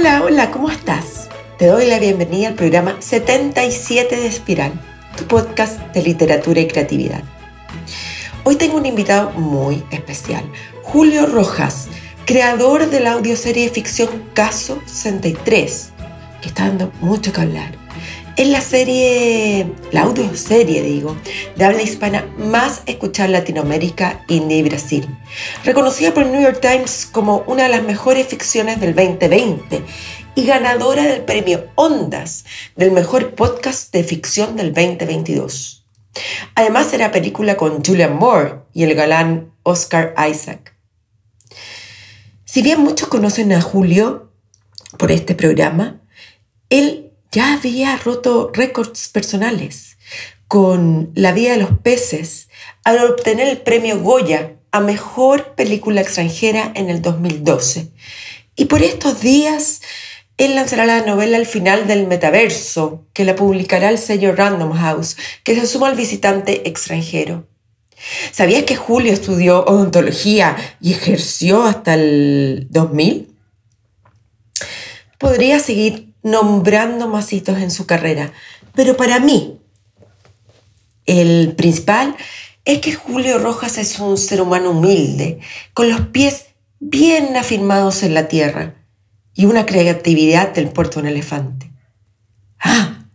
Hola, hola, ¿cómo estás? Te doy la bienvenida al programa 77 de Espiral, tu podcast de literatura y creatividad. Hoy tengo un invitado muy especial, Julio Rojas, creador de la audioserie de ficción Caso 63, que está dando mucho que hablar. Es la serie, la audioserie, digo, de habla hispana más escuchada en Latinoamérica, India y Brasil. Reconocida por el New York Times como una de las mejores ficciones del 2020 y ganadora del premio Ondas del mejor podcast de ficción del 2022. Además era película con Julian Moore y el galán Oscar Isaac. Si bien muchos conocen a Julio por este programa, él ya había roto récords personales con La vida de los peces al obtener el premio Goya a Mejor Película Extranjera en el 2012. Y por estos días, él lanzará la novela al final del metaverso, que la publicará el sello Random House, que se suma al visitante extranjero. ¿Sabías que Julio estudió odontología y ejerció hasta el 2000? Podría seguir nombrando más hitos en su carrera. Pero para mí, el principal es que Julio Rojas es un ser humano humilde, con los pies bien afirmados en la tierra y una creatividad del puerto un elefante. Ah,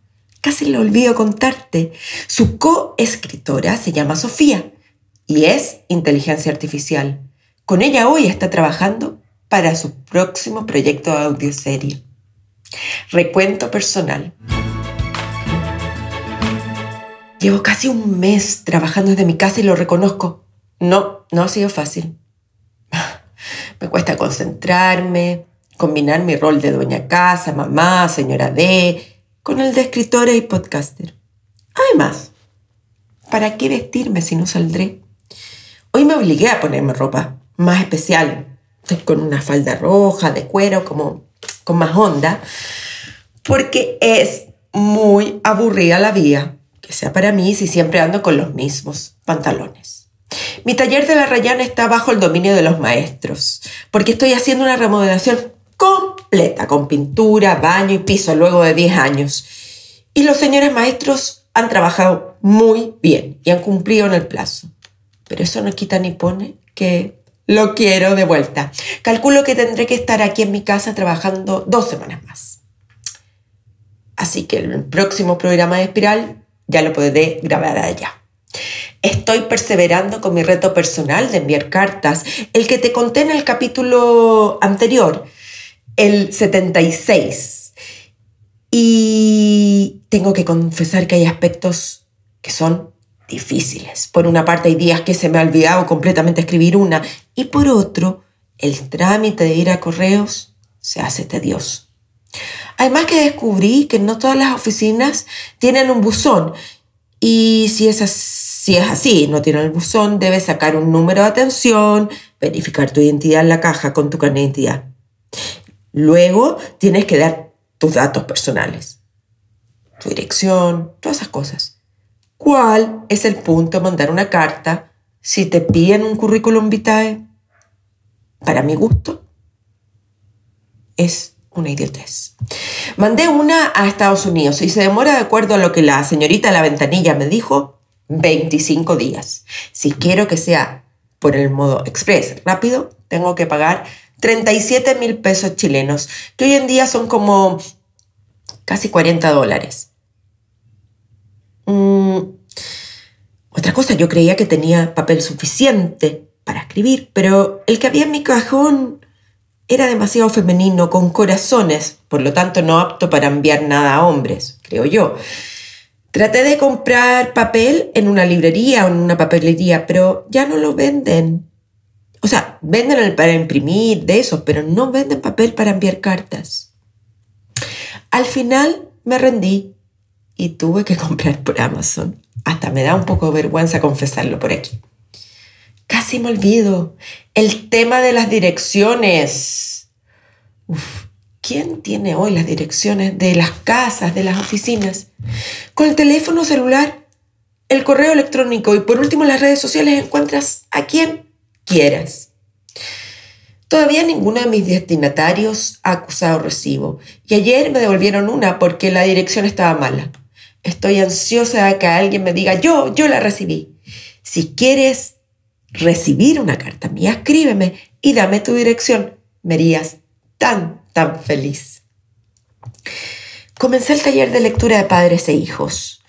casi lo olvido contarte. Su coescritora se llama Sofía y es inteligencia artificial. Con ella hoy está trabajando para su próximo proyecto de audioserie. Recuento personal. Llevo casi un mes trabajando desde mi casa y lo reconozco. No, no ha sido fácil. Me cuesta concentrarme, combinar mi rol de dueña casa, mamá, señora D, con el de escritora y podcaster. Además, ¿para qué vestirme si no saldré? Hoy me obligué a ponerme ropa más especial, con una falda roja, de cuero, como con más onda, porque es muy aburrida la vida, que sea para mí si siempre ando con los mismos pantalones. Mi taller de la Rayana está bajo el dominio de los maestros, porque estoy haciendo una remodelación completa, con pintura, baño y piso luego de 10 años. Y los señores maestros han trabajado muy bien y han cumplido en el plazo. Pero eso no quita ni pone que lo quiero de vuelta. Calculo que tendré que estar aquí en mi casa trabajando dos semanas más. Así que el próximo programa de Espiral ya lo podré grabar allá. Estoy perseverando con mi reto personal de enviar cartas, el que te conté en el capítulo anterior, el 76. Y tengo que confesar que hay aspectos que son difíciles. Por una parte hay días que se me ha olvidado completamente escribir una y por otro el trámite de ir a correos se hace tedioso. Además que descubrí que no todas las oficinas tienen un buzón y si es, así, es así, no tienen el buzón, debes sacar un número de atención, verificar tu identidad en la caja con tu carnet de identidad. Luego tienes que dar tus datos personales, tu dirección, todas esas cosas. ¿Cuál es el punto de mandar una carta si te piden un currículum vitae? Para mi gusto, es una idiotez. Mandé una a Estados Unidos y se demora de acuerdo a lo que la señorita de la ventanilla me dijo, 25 días. Si quiero que sea por el modo express rápido, tengo que pagar 37 mil pesos chilenos, que hoy en día son como casi 40 dólares. Mm, otra cosa, yo creía que tenía papel suficiente para escribir, pero el que había en mi cajón era demasiado femenino, con corazones, por lo tanto no apto para enviar nada a hombres, creo yo. Traté de comprar papel en una librería o en una papelería, pero ya no lo venden. O sea, venden el para imprimir de eso, pero no venden papel para enviar cartas. Al final me rendí y tuve que comprar por Amazon. Hasta me da un poco de vergüenza confesarlo por aquí. Casi me olvido. El tema de las direcciones. ¿Quién tiene hoy las direcciones de las casas, de las oficinas? Con el teléfono celular, el correo electrónico y por último las redes sociales encuentras a quien quieras. Todavía ninguno de mis destinatarios ha acusado recibo y ayer me devolvieron una porque la dirección estaba mala. Estoy ansiosa de que alguien me diga, yo, yo la recibí. Si quieres recibir una carta mía, escríbeme y dame tu dirección. Me harías tan, tan feliz. Comencé el taller de lectura de padres e hijos.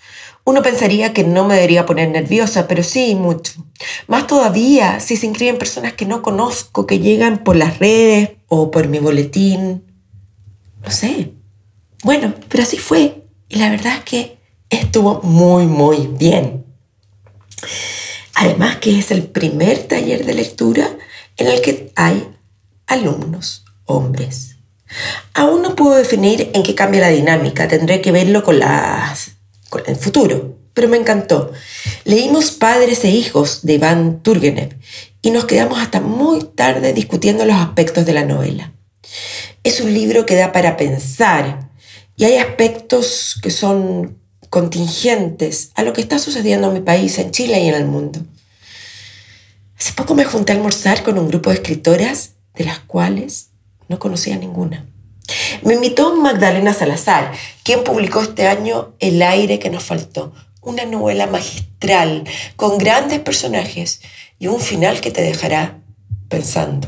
Uno pensaría que no me debería poner nerviosa, pero sí, mucho. Más todavía si se inscriben personas que no conozco, que llegan por las redes o por mi boletín. No sé. Bueno, pero así fue. Y la verdad es que estuvo muy, muy bien. Además que es el primer taller de lectura en el que hay alumnos hombres. Aún no puedo definir en qué cambia la dinámica, tendré que verlo con las con el futuro, pero me encantó. Leímos Padres e Hijos de Iván Turgenev y nos quedamos hasta muy tarde discutiendo los aspectos de la novela. Es un libro que da para pensar y hay aspectos que son contingentes a lo que está sucediendo en mi país, en Chile y en el mundo. Hace poco me junté a almorzar con un grupo de escritoras de las cuales no conocía ninguna. Me invitó Magdalena Salazar, quien publicó este año El aire que nos faltó, una novela magistral con grandes personajes y un final que te dejará pensando.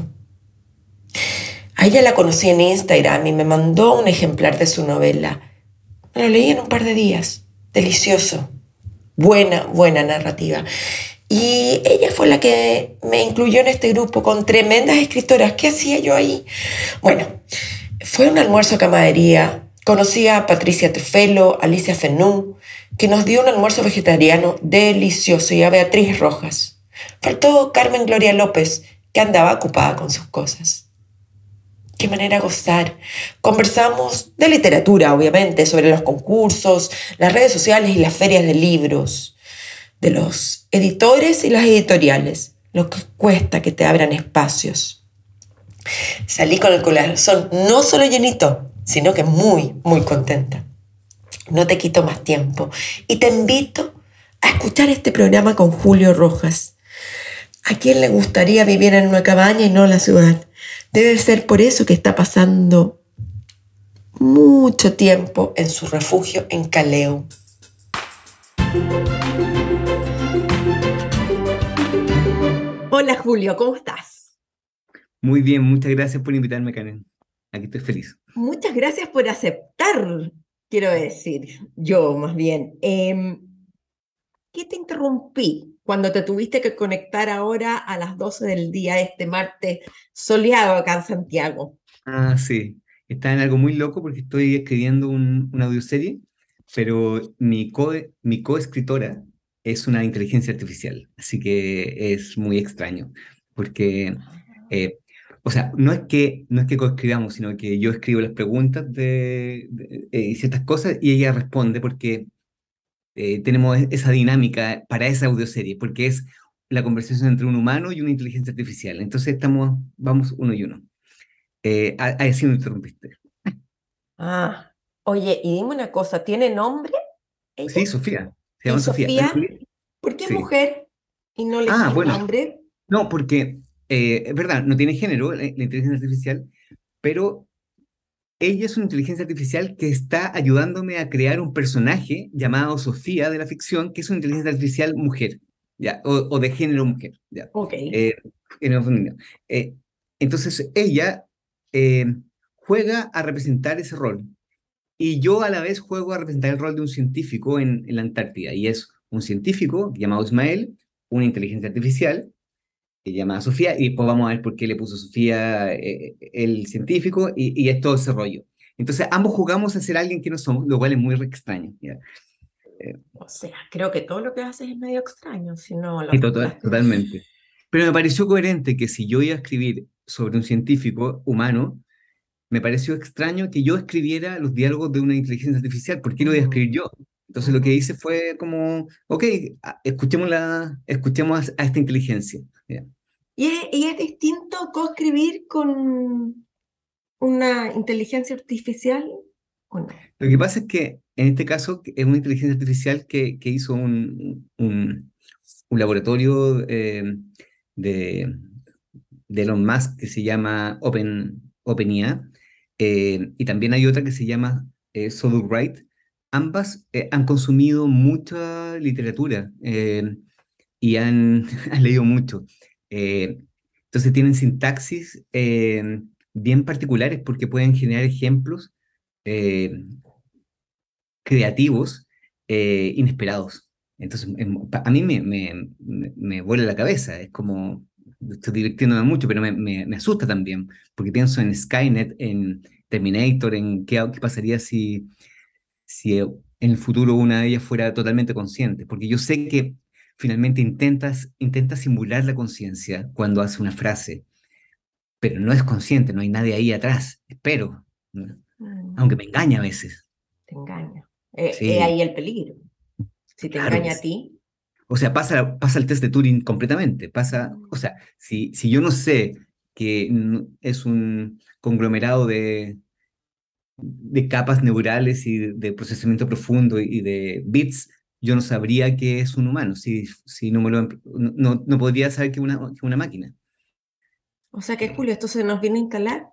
A ella la conocí en Instagram y me mandó un ejemplar de su novela. lo leí en un par de días. Delicioso. Buena, buena narrativa. Y ella fue la que me incluyó en este grupo con tremendas escritoras. ¿Qué hacía yo ahí? Bueno, fue un almuerzo a camadería. Conocí a Patricia Tefelo, Alicia Fenú, que nos dio un almuerzo vegetariano delicioso, y a Beatriz Rojas. Faltó Carmen Gloria López, que andaba ocupada con sus cosas. Qué manera gozar. Conversamos de literatura, obviamente, sobre los concursos, las redes sociales y las ferias de libros, de los editores y las editoriales, lo que cuesta que te abran espacios. Salí con el corazón no solo llenito, sino que muy, muy contenta. No te quito más tiempo y te invito a escuchar este programa con Julio Rojas. ¿A quién le gustaría vivir en una cabaña y no en la ciudad? Debe ser por eso que está pasando mucho tiempo en su refugio en Caleo. Hola Julio, ¿cómo estás? Muy bien, muchas gracias por invitarme, Karen. Aquí estoy feliz. Muchas gracias por aceptar, quiero decir, yo más bien. Em, ¿Qué te interrumpí cuando te tuviste que conectar ahora a las 12 del día, este martes soleado acá en Santiago? Ah, sí. Está en algo muy loco porque estoy escribiendo un, una audioserie, pero mi co mi coescritora es una inteligencia artificial, así que es muy extraño, porque eh, o sea, no es que, no es que coescribamos, sino que yo escribo las preguntas de, eh, ciertas cosas y ella responde porque eh, tenemos e-, esa dinámica para esa audioserie, porque es la conversación entre un humano y una inteligencia artificial. Entonces estamos, vamos uno y uno. Eh, así me interrumpiste. Ah, oye, y dime una cosa, ¿tiene nombre? Sí, Sofía. Se llama Sofía. ¿Por qué es mujer y no le ah, bueno. nombre? No, porque eh, es verdad, no tiene género la, inteligencia artificial, pero ella es una inteligencia artificial que está ayudándome a crear un personaje llamado Sofía de la ficción, que es una inteligencia artificial mujer, ¿ya? O, de género mujer. ¿ya? Ok. Eh, eh, entonces ella juega a representar ese rol. Y yo a la vez juego a representar el rol de un científico en, en la Antártida. Y es un científico llamado Ismael, una inteligencia artificial, que llama Sofía, y después vamos a ver por qué le puso Sofía eh, el científico, y, y, es todo ese rollo. Entonces, ambos jugamos a ser alguien que no somos, lo cual es muy extraño. Eh, o sea, creo que todo lo que haces es medio extraño, si no... Lo totalmente. Pero me pareció coherente que si yo iba a escribir sobre un científico humano, me pareció extraño que yo escribiera los diálogos de una inteligencia artificial. ¿Por qué lo voy a escribir yo? Entonces lo que hice fue como, ok, escuchemos, la, escuchemos a esta inteligencia. ¿Y es, distinto co-escribir con una inteligencia artificial o no? Lo que pasa es que en este caso es una inteligencia artificial que, que hizo un, un, laboratorio eh, de, de Elon Musk que se llama Open, OpenIA, y también hay otra que se llama eh, Write. Ambas han consumido mucha literatura y han, han, leído mucho. Entonces tienen sintaxis bien particulares porque pueden generar ejemplos creativos inesperados. Entonces, em, a mí me, me, me, vuela la cabeza, es como, estoy divirtiéndome mucho, pero me, me, asusta también, porque pienso en Skynet, en Terminator, en qué, qué pasaría si, si en el futuro una de ellas fuera totalmente consciente, porque yo sé que finalmente intentas, intenta simular la conciencia cuando hace una frase, pero no es consciente, no hay nadie ahí atrás, espero, mm. aunque me engaña a veces. Te engaña. Eh, eh, ahí el peligro. Si te engaña a ti. O sea, pasa, pasa el test de Turing completamente. Pasa, o sea, si, si yo no sé que es un conglomerado de, de capas neurales y de procesamiento profundo y de bits, yo no sabría que es un humano, si, si no, me lo, no, no podría saber que es una, una máquina. O sea que, Julio, ¿esto se nos viene a instalar?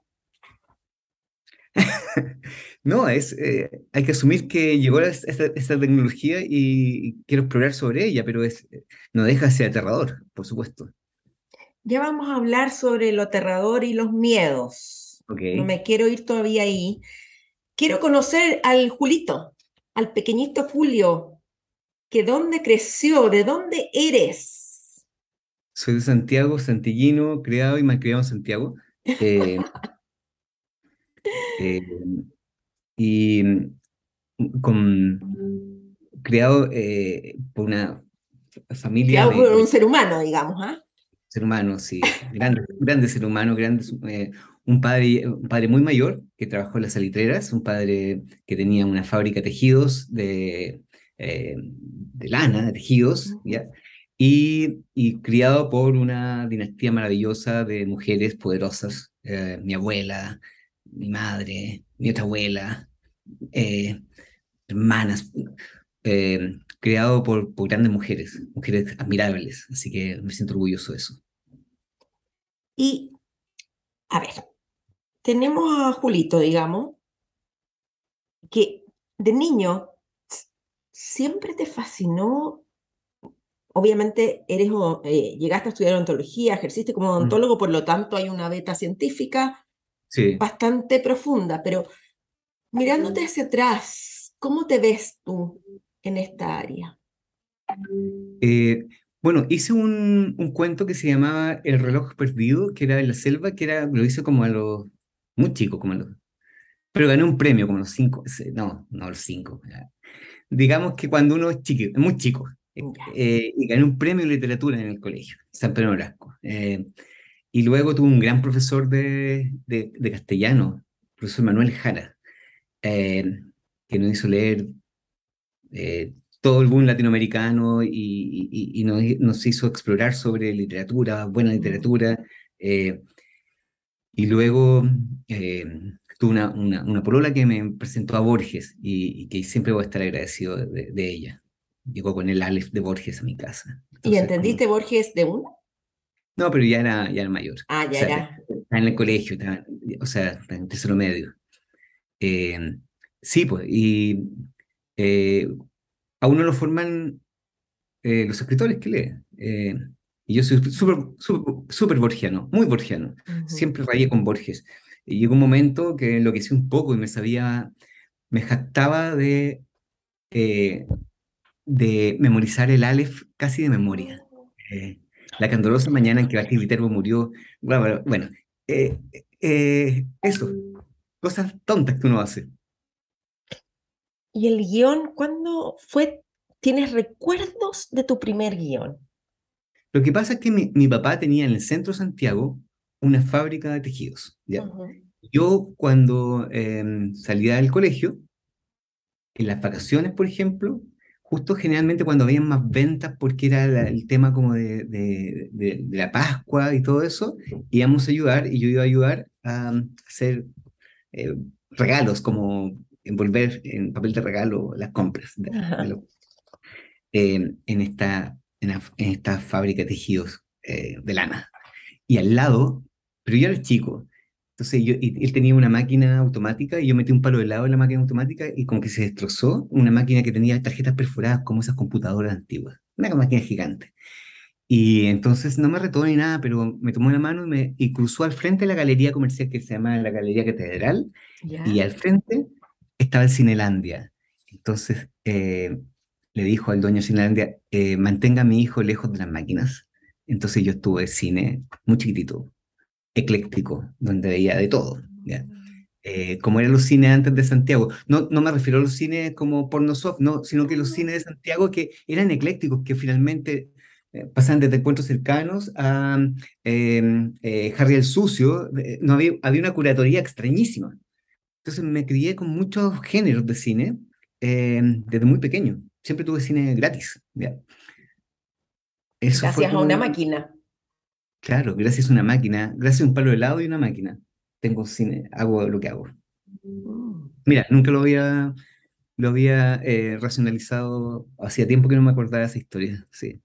no, es, eh, hay que asumir que llegó esta, tecnología y quiero explorar sobre ella, pero es, no deja de ser aterrador, por supuesto. Ya vamos a hablar sobre lo aterrador y los miedos. No me quiero ir todavía ahí. Quiero conocer al Julito, al pequeñito Julio, que dónde creció, de dónde eres. Soy de Santiago, santillino, criado y malcriado en Santiago. Eh, eh, y mm, con, creado eh, por una familia. Creado por un ser humano, digamos, ¿ah? Ser humano, sí. Grande, grande ser humano, grande, un, padre, un padre muy mayor que trabajó en las salitreras, un padre que tenía una fábrica de tejidos, de, de lana, de tejidos, ¿ya? Y, y, criado por una dinastía maravillosa de mujeres poderosas, mi abuela, mi madre, mi otra abuela, eh, hermanas, eh, creado por, por, grandes mujeres, mujeres admirables, así que me siento orgulloso de eso. Y, a ver, tenemos a Julito, digamos, que de niño siempre te fascinó, obviamente eres, eh, llegaste a estudiar ontología, ejerciste como mm. odontólogo, por lo tanto hay una beta científica, bastante profunda, pero mirándote hacia atrás, ¿cómo te ves tú en esta área? Eh, bueno, hice un, un, cuento que se llamaba El reloj perdido, que era de la selva, que era, lo hice como a los, muy chico, como a los, pero gané un premio como a los cinco, no, no a los cinco. Digamos que cuando uno es chico, muy chico, eh, y gané un premio de literatura en el colegio, San Pedro Nolasco. Eh, y luego tuve un gran profesor de, de, castellano, profesor Manuel Jara, eh, que nos hizo leer eh, todo el boom latinoamericano y, y, nos, nos, hizo explorar sobre literatura, buena literatura. Eh, y luego tuve una, una, una, polola que me presentó a Borges y, que siempre voy a estar agradecido de, de, ella. Llegó con el Aleph de Borges a mi casa. ¿Y entendiste Borges de uno? No, pero ya era, ya era mayor. Ah, ya era. Estaba en el colegio, o sea, en tercero medio. Eh, sí, pues, y eh, a uno lo forman eh, los escritores que lee. y yo soy súper super, borgiano, muy borgiano. Siempre rayé con Borges. Y llegó un momento que enloquecí un poco y me sabía, me jactaba de, de memorizar el Aleph casi de memoria la candorosa mañana en que Basil Viterbo murió. Bueno, bueno eh, eh, eso, cosas tontas que uno hace. ¿Y el guion cuándo fue? ¿Tienes recuerdos de tu primer guion? Lo que pasa es que mi, papá tenía en el centro de Santiago una fábrica de tejidos. ¿ya? Yo cuando em, salía del colegio, en las vacaciones, por ejemplo, justo generalmente cuando habían más ventas, porque era el tema como de, de, la Pascua y todo eso, íbamos a ayudar y yo iba a ayudar a hacer eh, regalos, como envolver en papel de regalo las compras eh, en, esta, en, esta fábrica de tejidos eh, de lana. Y al lado, pero yo era chico, entonces yo, y, él tenía una máquina automática y yo metí un palo de helado en la máquina automática y como que se destrozó una máquina que tenía tarjetas perforadas como esas computadoras antiguas, una máquina gigante. Y entonces no me retó ni nada, pero me tomó la mano y, me, y cruzó al frente de la galería comercial que se llama la Galería Catedral. Y al frente estaba el Cinelandia. Entonces eh, le dijo al dueño de Cinelandia, eh, mantenga a mi hijo lejos de las máquinas. Entonces yo estuve cine muy chiquitito, ecléctico, donde veía de todo. ¿ya? Eh, como eran los cines antes de Santiago. No, no me refiero a los cines como porno soft, no, sino que los cines de Santiago que eran eclécticos, que finalmente eh, pasaban desde encuentros cercanos a em, eh, Harry el Sucio, no había, había una curatoría extrañísima. Entonces me crié con muchos géneros de cine em, desde muy pequeño. Siempre tuve cine gratis. Eso gracias a una máquina. Claro, gracias a una máquina, gracias a un palo de helado y una máquina. Tengo cine, hago lo que hago. Mm. Mira, nunca lo había, lo había eh, racionalizado, hacía tiempo que no me acordaba de esa historia, sí.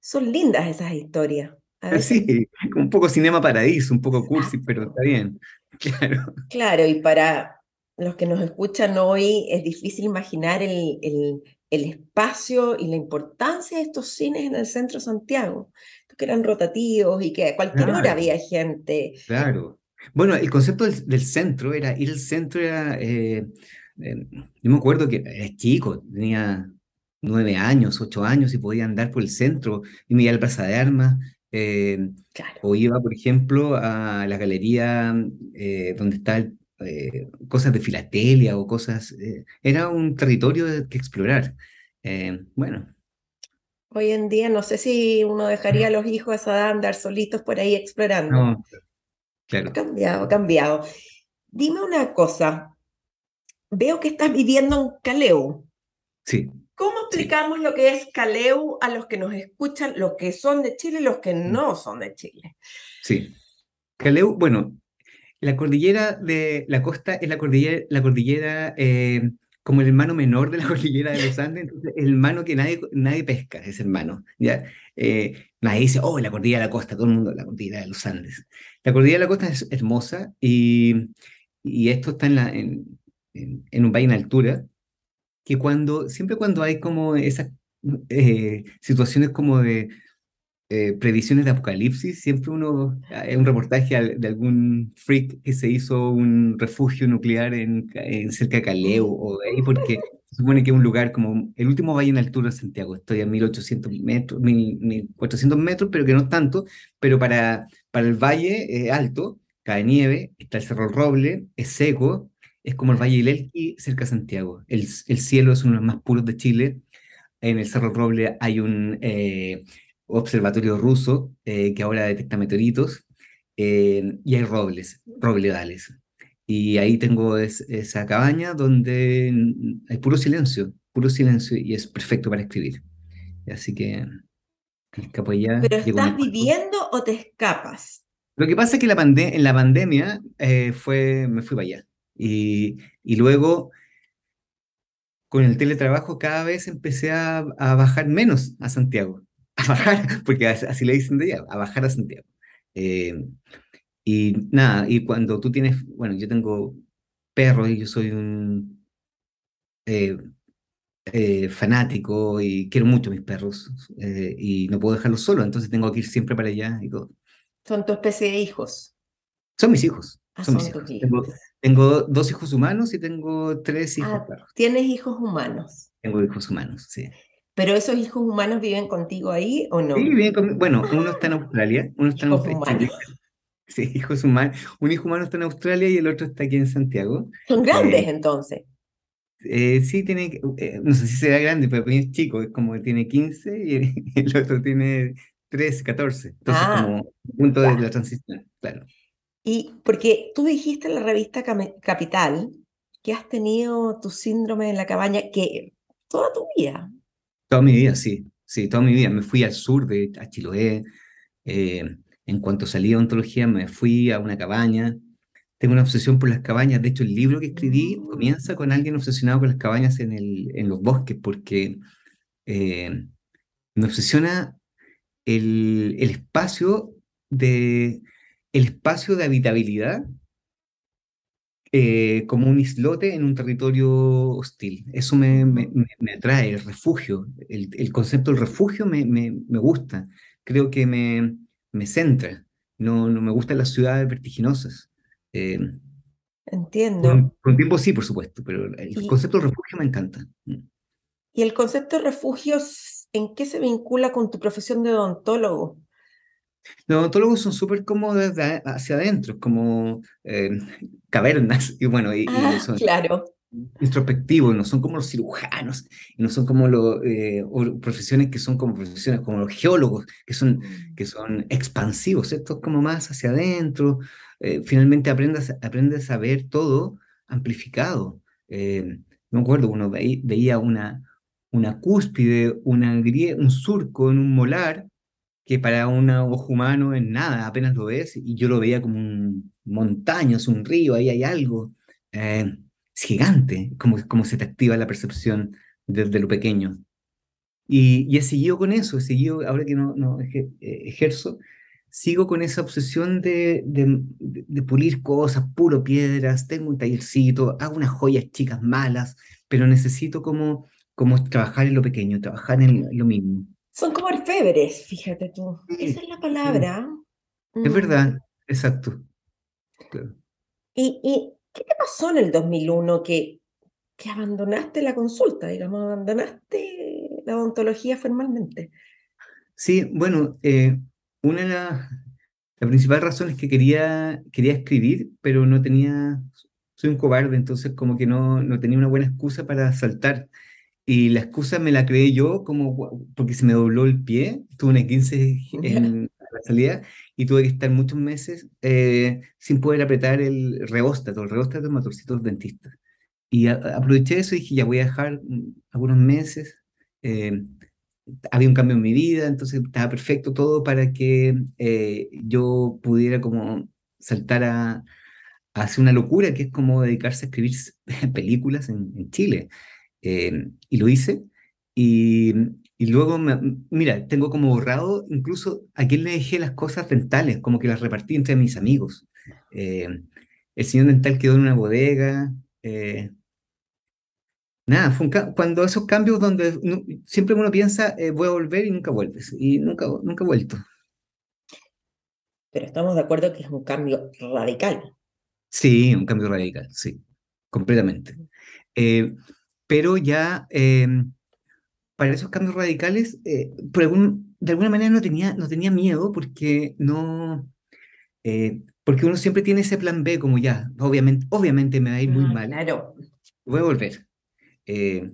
Son lindas esas historias. Sí, un poco cinema paradiso, un poco cursi, pero está bien. Claro. Claro, y para los que nos escuchan hoy es difícil imaginar el, el, el espacio y la importancia de estos cines en el centro de Santiago, que eran rotativos y que a cualquier hora había gente. Claro. Bueno, el concepto del, centro era, ir al centro era, eh, eh, yo me acuerdo que era chico, tenía nueve años, ocho años y podía andar por el centro y me iba al Plaza de Armas. Eh, o iba, por ejemplo, a la galería eh, donde está eh, cosas de filatelia o cosas. era un territorio que explorar. bueno. Hoy en día no sé si uno dejaría a los hijos a andar solitos por ahí explorando. No, claro. Ha cambiado, ha cambiado. Dime una cosa. Veo que estás viviendo en Caleu. Sí. ¿Cómo explicamos lo que es Caleu a los que nos escuchan, los que son de Chile y los que mm. no son de Chile? Sí. Caleu, bueno, la cordillera de la costa es la cordillera, la cordillera eh, como el hermano menor de la cordillera de los Andes, entonces el hermano que nadie, nadie pesca, ese hermano. ¿ya? Eh, nadie dice, oh, la cordillera de la costa, todo el mundo, la cordillera de los Andes. La cordillera de la costa es hermosa y, esto está en, la, en, en un valle en altura, que cuando, siempre cuando hay como esas eh, situaciones como de eh, previsiones de apocalipsis, siempre uno, hay un reportaje de algún freak que se hizo un refugio nuclear en, cerca de Caleu o ahí, porque se supone que es un lugar como el último valle en altura de Santiago, estoy a 1800 metros, 1400 metros, pero que no tanto, pero para, para el valle alto, cae nieve, está el Cerro Roble, es seco, es como el Valle del Elqui cerca de Santiago. El, el, cielo es uno de los más puros de Chile. En el Cerro Roble hay un eh, observatorio ruso eh, que ahora detecta meteoritos eh, y hay robles, robledales. Y ahí tengo esa cabaña donde hay puro silencio, puro silencio y es perfecto para escribir. Así que escapo allá. ¿Pero estás viviendo o te escapas? Lo que pasa es que la en la pandemia fue, me fui para allá. Y, y luego, con el teletrabajo, cada vez empecé a, a, bajar menos a Santiago. A bajar, porque así le dicen de allá, a bajar a Santiago. Eh, y nada, y cuando tú tienes, bueno, yo tengo perros y yo soy un eh, eh, fanático y quiero mucho a mis perros y no puedo dejarlos solos, entonces tengo que ir siempre para allá y todo. ¿Son tu especie de hijos? Son mis hijos. Ah, son, mis hijos. Tengo dos hijos humanos y tengo tres hijos ah, perros. ¿Tienes hijos humanos? Tengo hijos humanos, sí. ¿Pero esos hijos humanos viven contigo ahí o no? Sí, viven conmigo. Bueno, uno está en Australia, uno está en Australia. Sí, hijos humanos. Un hijo humano está en Australia y el otro está aquí en Santiago. Son grandes eh, entonces. Eh, sí, tiene, eh, no sé si será grande, pero es chico, es como que tiene 15 y el otro tiene 13, 14. Entonces, ah, como punto de la transición, claro. Y porque tú dijiste en la revista Capital que has tenido tu síndrome en la cabaña que toda tu vida. Toda mi vida, sí, sí, toda mi vida. Me fui al sur de a Chiloé. Eh, en cuanto salí de ontología, me fui a una cabaña. Tengo una obsesión por las cabañas. De hecho, el libro que escribí mm. comienza con alguien obsesionado con las cabañas en, el, en los bosques, porque eh, me obsesiona el, el espacio de el espacio de habitabilidad eh, como un islote en un territorio hostil. Eso me, me, me atrae, el refugio. El, el, concepto del refugio me, me gusta. Creo que me, centra. No, no me gustan las ciudades vertiginosas. Eh, Entiendo. Por un, tiempo sí, por supuesto, pero el concepto de refugio me encanta. Mm. ¿Y el concepto de refugio en qué se vincula con tu profesión de odontólogo? Los odontólogos son súper cómodos hacia adentro, como eh, cavernas, y bueno, y, ah, son claro. introspectivos, no son como los cirujanos, y no son como los, eh, profesiones que son como profesiones, como los geólogos, que son, mm. que son expansivos, ¿cierto? Como más hacia adentro, eh, finalmente aprendes, aprendes a ver todo amplificado. no me acuerdo, uno veía una, una cúspide, una, un surco en un molar, que para un ojo humano es nada, apenas lo ves, y yo lo veía como un montaña, es un río, ahí hay algo. Eh, es gigante, como, como se te activa la percepción desde lo pequeño. Y, y he seguido con eso, he seguido, ahora que no, no eh, ejerzo, sigo con esa obsesión de, de, de, pulir cosas, puro piedras, tengo un tallercito, hago unas joyas chicas malas, pero necesito como, como trabajar en lo pequeño, trabajar en lo mínimo. Son como orfebres, fíjate tú. Esa es la palabra. Es mm. verdad, exacto. ¿Y, ¿Y, qué te pasó en el 2001 que, que abandonaste la consulta, digamos, abandonaste la odontología formalmente? Sí, bueno, eh, una de las la principal razón es que quería, quería escribir, pero no tenía, soy un cobarde, entonces como que no, no tenía una buena excusa para saltar. Y la excusa me la creé yo como porque se me dobló el pie, tuve una 15 en la salida y tuve que estar muchos meses eh, sin poder apretar el reóstato, el reóstato es motorcito dentista. Y aproveché eso y dije, ya voy a dejar algunos meses. Eh, había un cambio en mi vida, entonces estaba perfecto todo para que eh, yo pudiera como saltar a, hacer una locura que es como dedicarse a escribir películas en, en Chile. Eh, y lo hice. Y, y luego, mira, tengo como borrado incluso a quién le dejé las cosas dentales, como que las repartí entre mis amigos. Eh, el señor dental quedó en una bodega. Eh, nada, fue cuando esos cambios donde siempre uno piensa, voy a volver y nunca vuelves. Y nunca, nunca he vuelto. Pero estamos de acuerdo que es un cambio radical. Sí, un cambio radical, sí, completamente. Eh, pero ya em, para esos cambios radicales, eh, por algún, de alguna manera no tenía, no tenía miedo porque no... Eh, porque uno siempre tiene ese plan B, como ya, obviamente, obviamente me va a ir muy ah, mal. Claro. Voy a volver. Eh,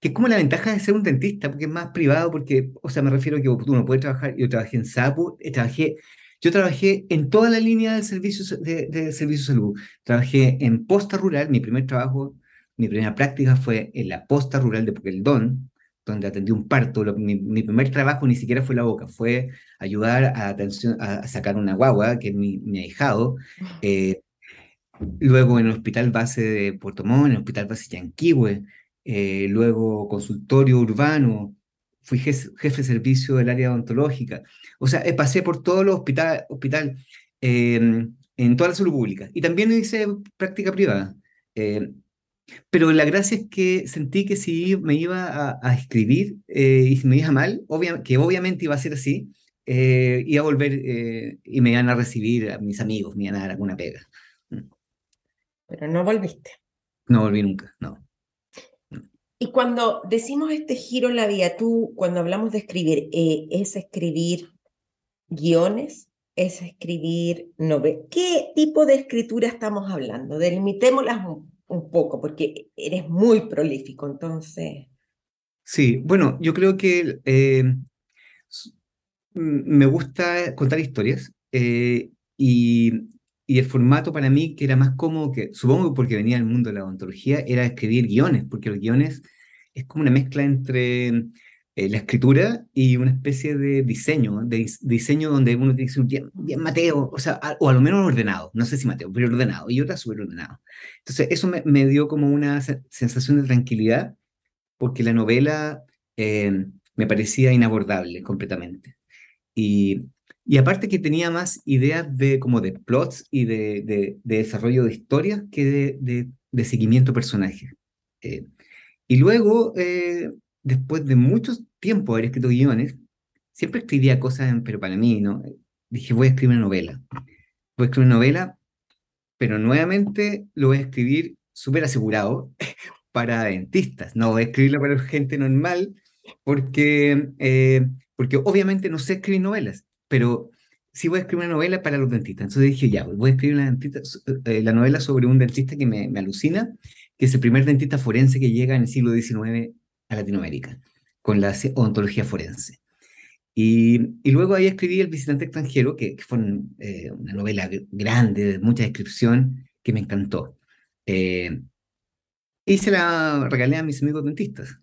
que es como la ventaja de ser un dentista, porque es más privado, porque, o sea, me refiero a que uno puede trabajar, yo trabajé en SAPU, trabajé, yo trabajé en toda la línea del servicio de, de servicio de salud. Trabajé en posta rural, mi primer trabajo mi primera práctica fue en la posta rural de Poqueldón, donde atendí un parto. mi, primer trabajo ni siquiera fue la boca, fue ayudar a, atención, a sacar una guagua, que es mi, mi ahijado. Eh, luego en el hospital base de Puerto Montt, en el hospital base Yanquihue, eh, luego consultorio urbano, fui jefe, de servicio del área odontológica. O sea, eh, pasé por todos los hospitales hospital, en toda la salud pública. Y también hice práctica privada. Pero la gracia es que sentí que si me iba a, escribir eh, y si me iba mal, que obviamente iba a ser así, eh, iba a volver eh, y me iban a recibir a mis amigos, me iban a dar alguna pega. Mm. Pero no volviste. No volví nunca, no. Y cuando decimos este giro en la vida, tú, cuando hablamos de escribir, ¿es escribir guiones? ¿Es escribir novelas? ¿Qué tipo de escritura estamos hablando? Delimitémoslas un un poco, porque eres muy prolífico, entonces. Sí, bueno, yo creo que eh, me gusta contar historias eh, y, y, el formato para mí que era más cómodo, que supongo porque venía del mundo de la odontología, era escribir guiones, porque los guiones es como una mezcla entre eh, la escritura y una especie de diseño, de diseño donde uno ser bien, bien Mateo, o sea, o a lo menos ordenado, no sé si Mateo, pero ordenado, y otra súper ordenado. Entonces, eso me, me, dio como una sensación de tranquilidad, porque la novela eh, me parecía inabordable completamente. Y, y aparte que tenía más ideas de, como de plots y de, de, desarrollo de historias que de, de seguimiento personaje. Eh, y luego, eh, después de mucho tiempo haber escrito guiones, siempre escribía cosas, pero para mí, ¿no? Dije, voy a escribir una novela. Voy a escribir una novela, pero nuevamente lo voy a escribir súper asegurado para dentistas. No voy a escribirla para gente normal, porque, eh, porque obviamente no sé escribir novelas, pero sí voy a escribir una novela para los dentistas. Entonces dije, ya, voy a escribir una eh, la novela sobre un dentista que me, me, alucina, que es el primer dentista forense que llega en el siglo XIX a Latinoamérica, con la odontología forense. Y, y luego ahí escribí El visitante extranjero, que, fue eh, una novela grande, de mucha descripción, que me encantó. Eh, y se la regalé a mis amigos dentistas.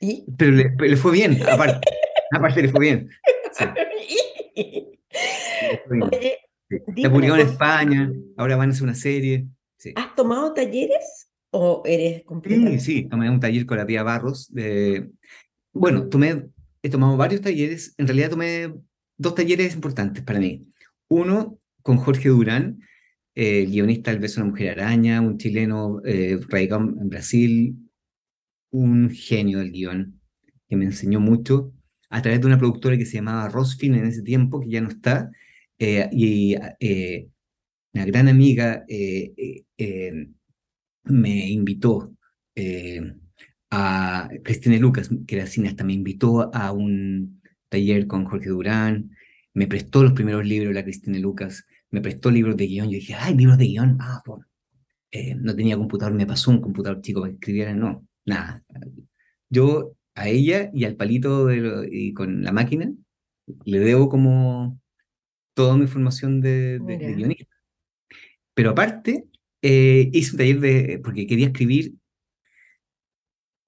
¿Y? Pero le, fue bien, aparte. aparte le fue bien. publicó en España, ahora van a hacer una serie. ¿Has tomado talleres o eres completamente? Sí, sí, tomé un taller con la Pía Barros. De... Bueno, tomé, he tomado varios talleres, en realidad tomé dos talleres importantes para mí. Uno con Jorge Durán, eh, guionista del beso de una mujer araña, un chileno eh, radicado en Brasil, un genio del guion, que me enseñó mucho a través de una productora que se llamaba Rosfin en ese tiempo, que ya no está, eh, y eh, una gran amiga eh, me invitó a Cristina Lucas, que era cineasta, me invitó a un taller con Jorge Durán, me prestó los primeros libros de la Cristina Lucas, me prestó libros de guion, yo dije, ay, libros de guion, ah, bueno. no tenía computador, me pasó un computador chico para que escribiera, no, nada. Yo a ella y al palito de y con la máquina le debo como toda mi formación de, guionista. Pero aparte, eh, hice un taller de, porque quería escribir,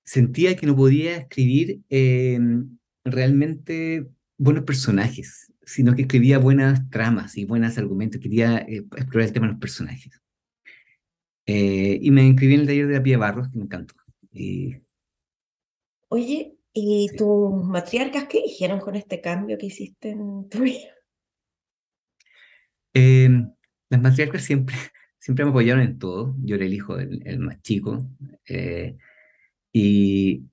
sentía que no podía escribir em, realmente buenos personajes, sino que escribía buenas tramas y buenos argumentos, quería eh, explorar el tema de los personajes. Eh, y me inscribí en el taller de la Pía Barros, que me encantó. Y Oye, ¿y tus matriarcas qué dijeron con este cambio que hiciste en tu vida? Em, las matriarcas siempre, siempre me apoyaron en todo. Yo era el hijo del más chico. Eh, y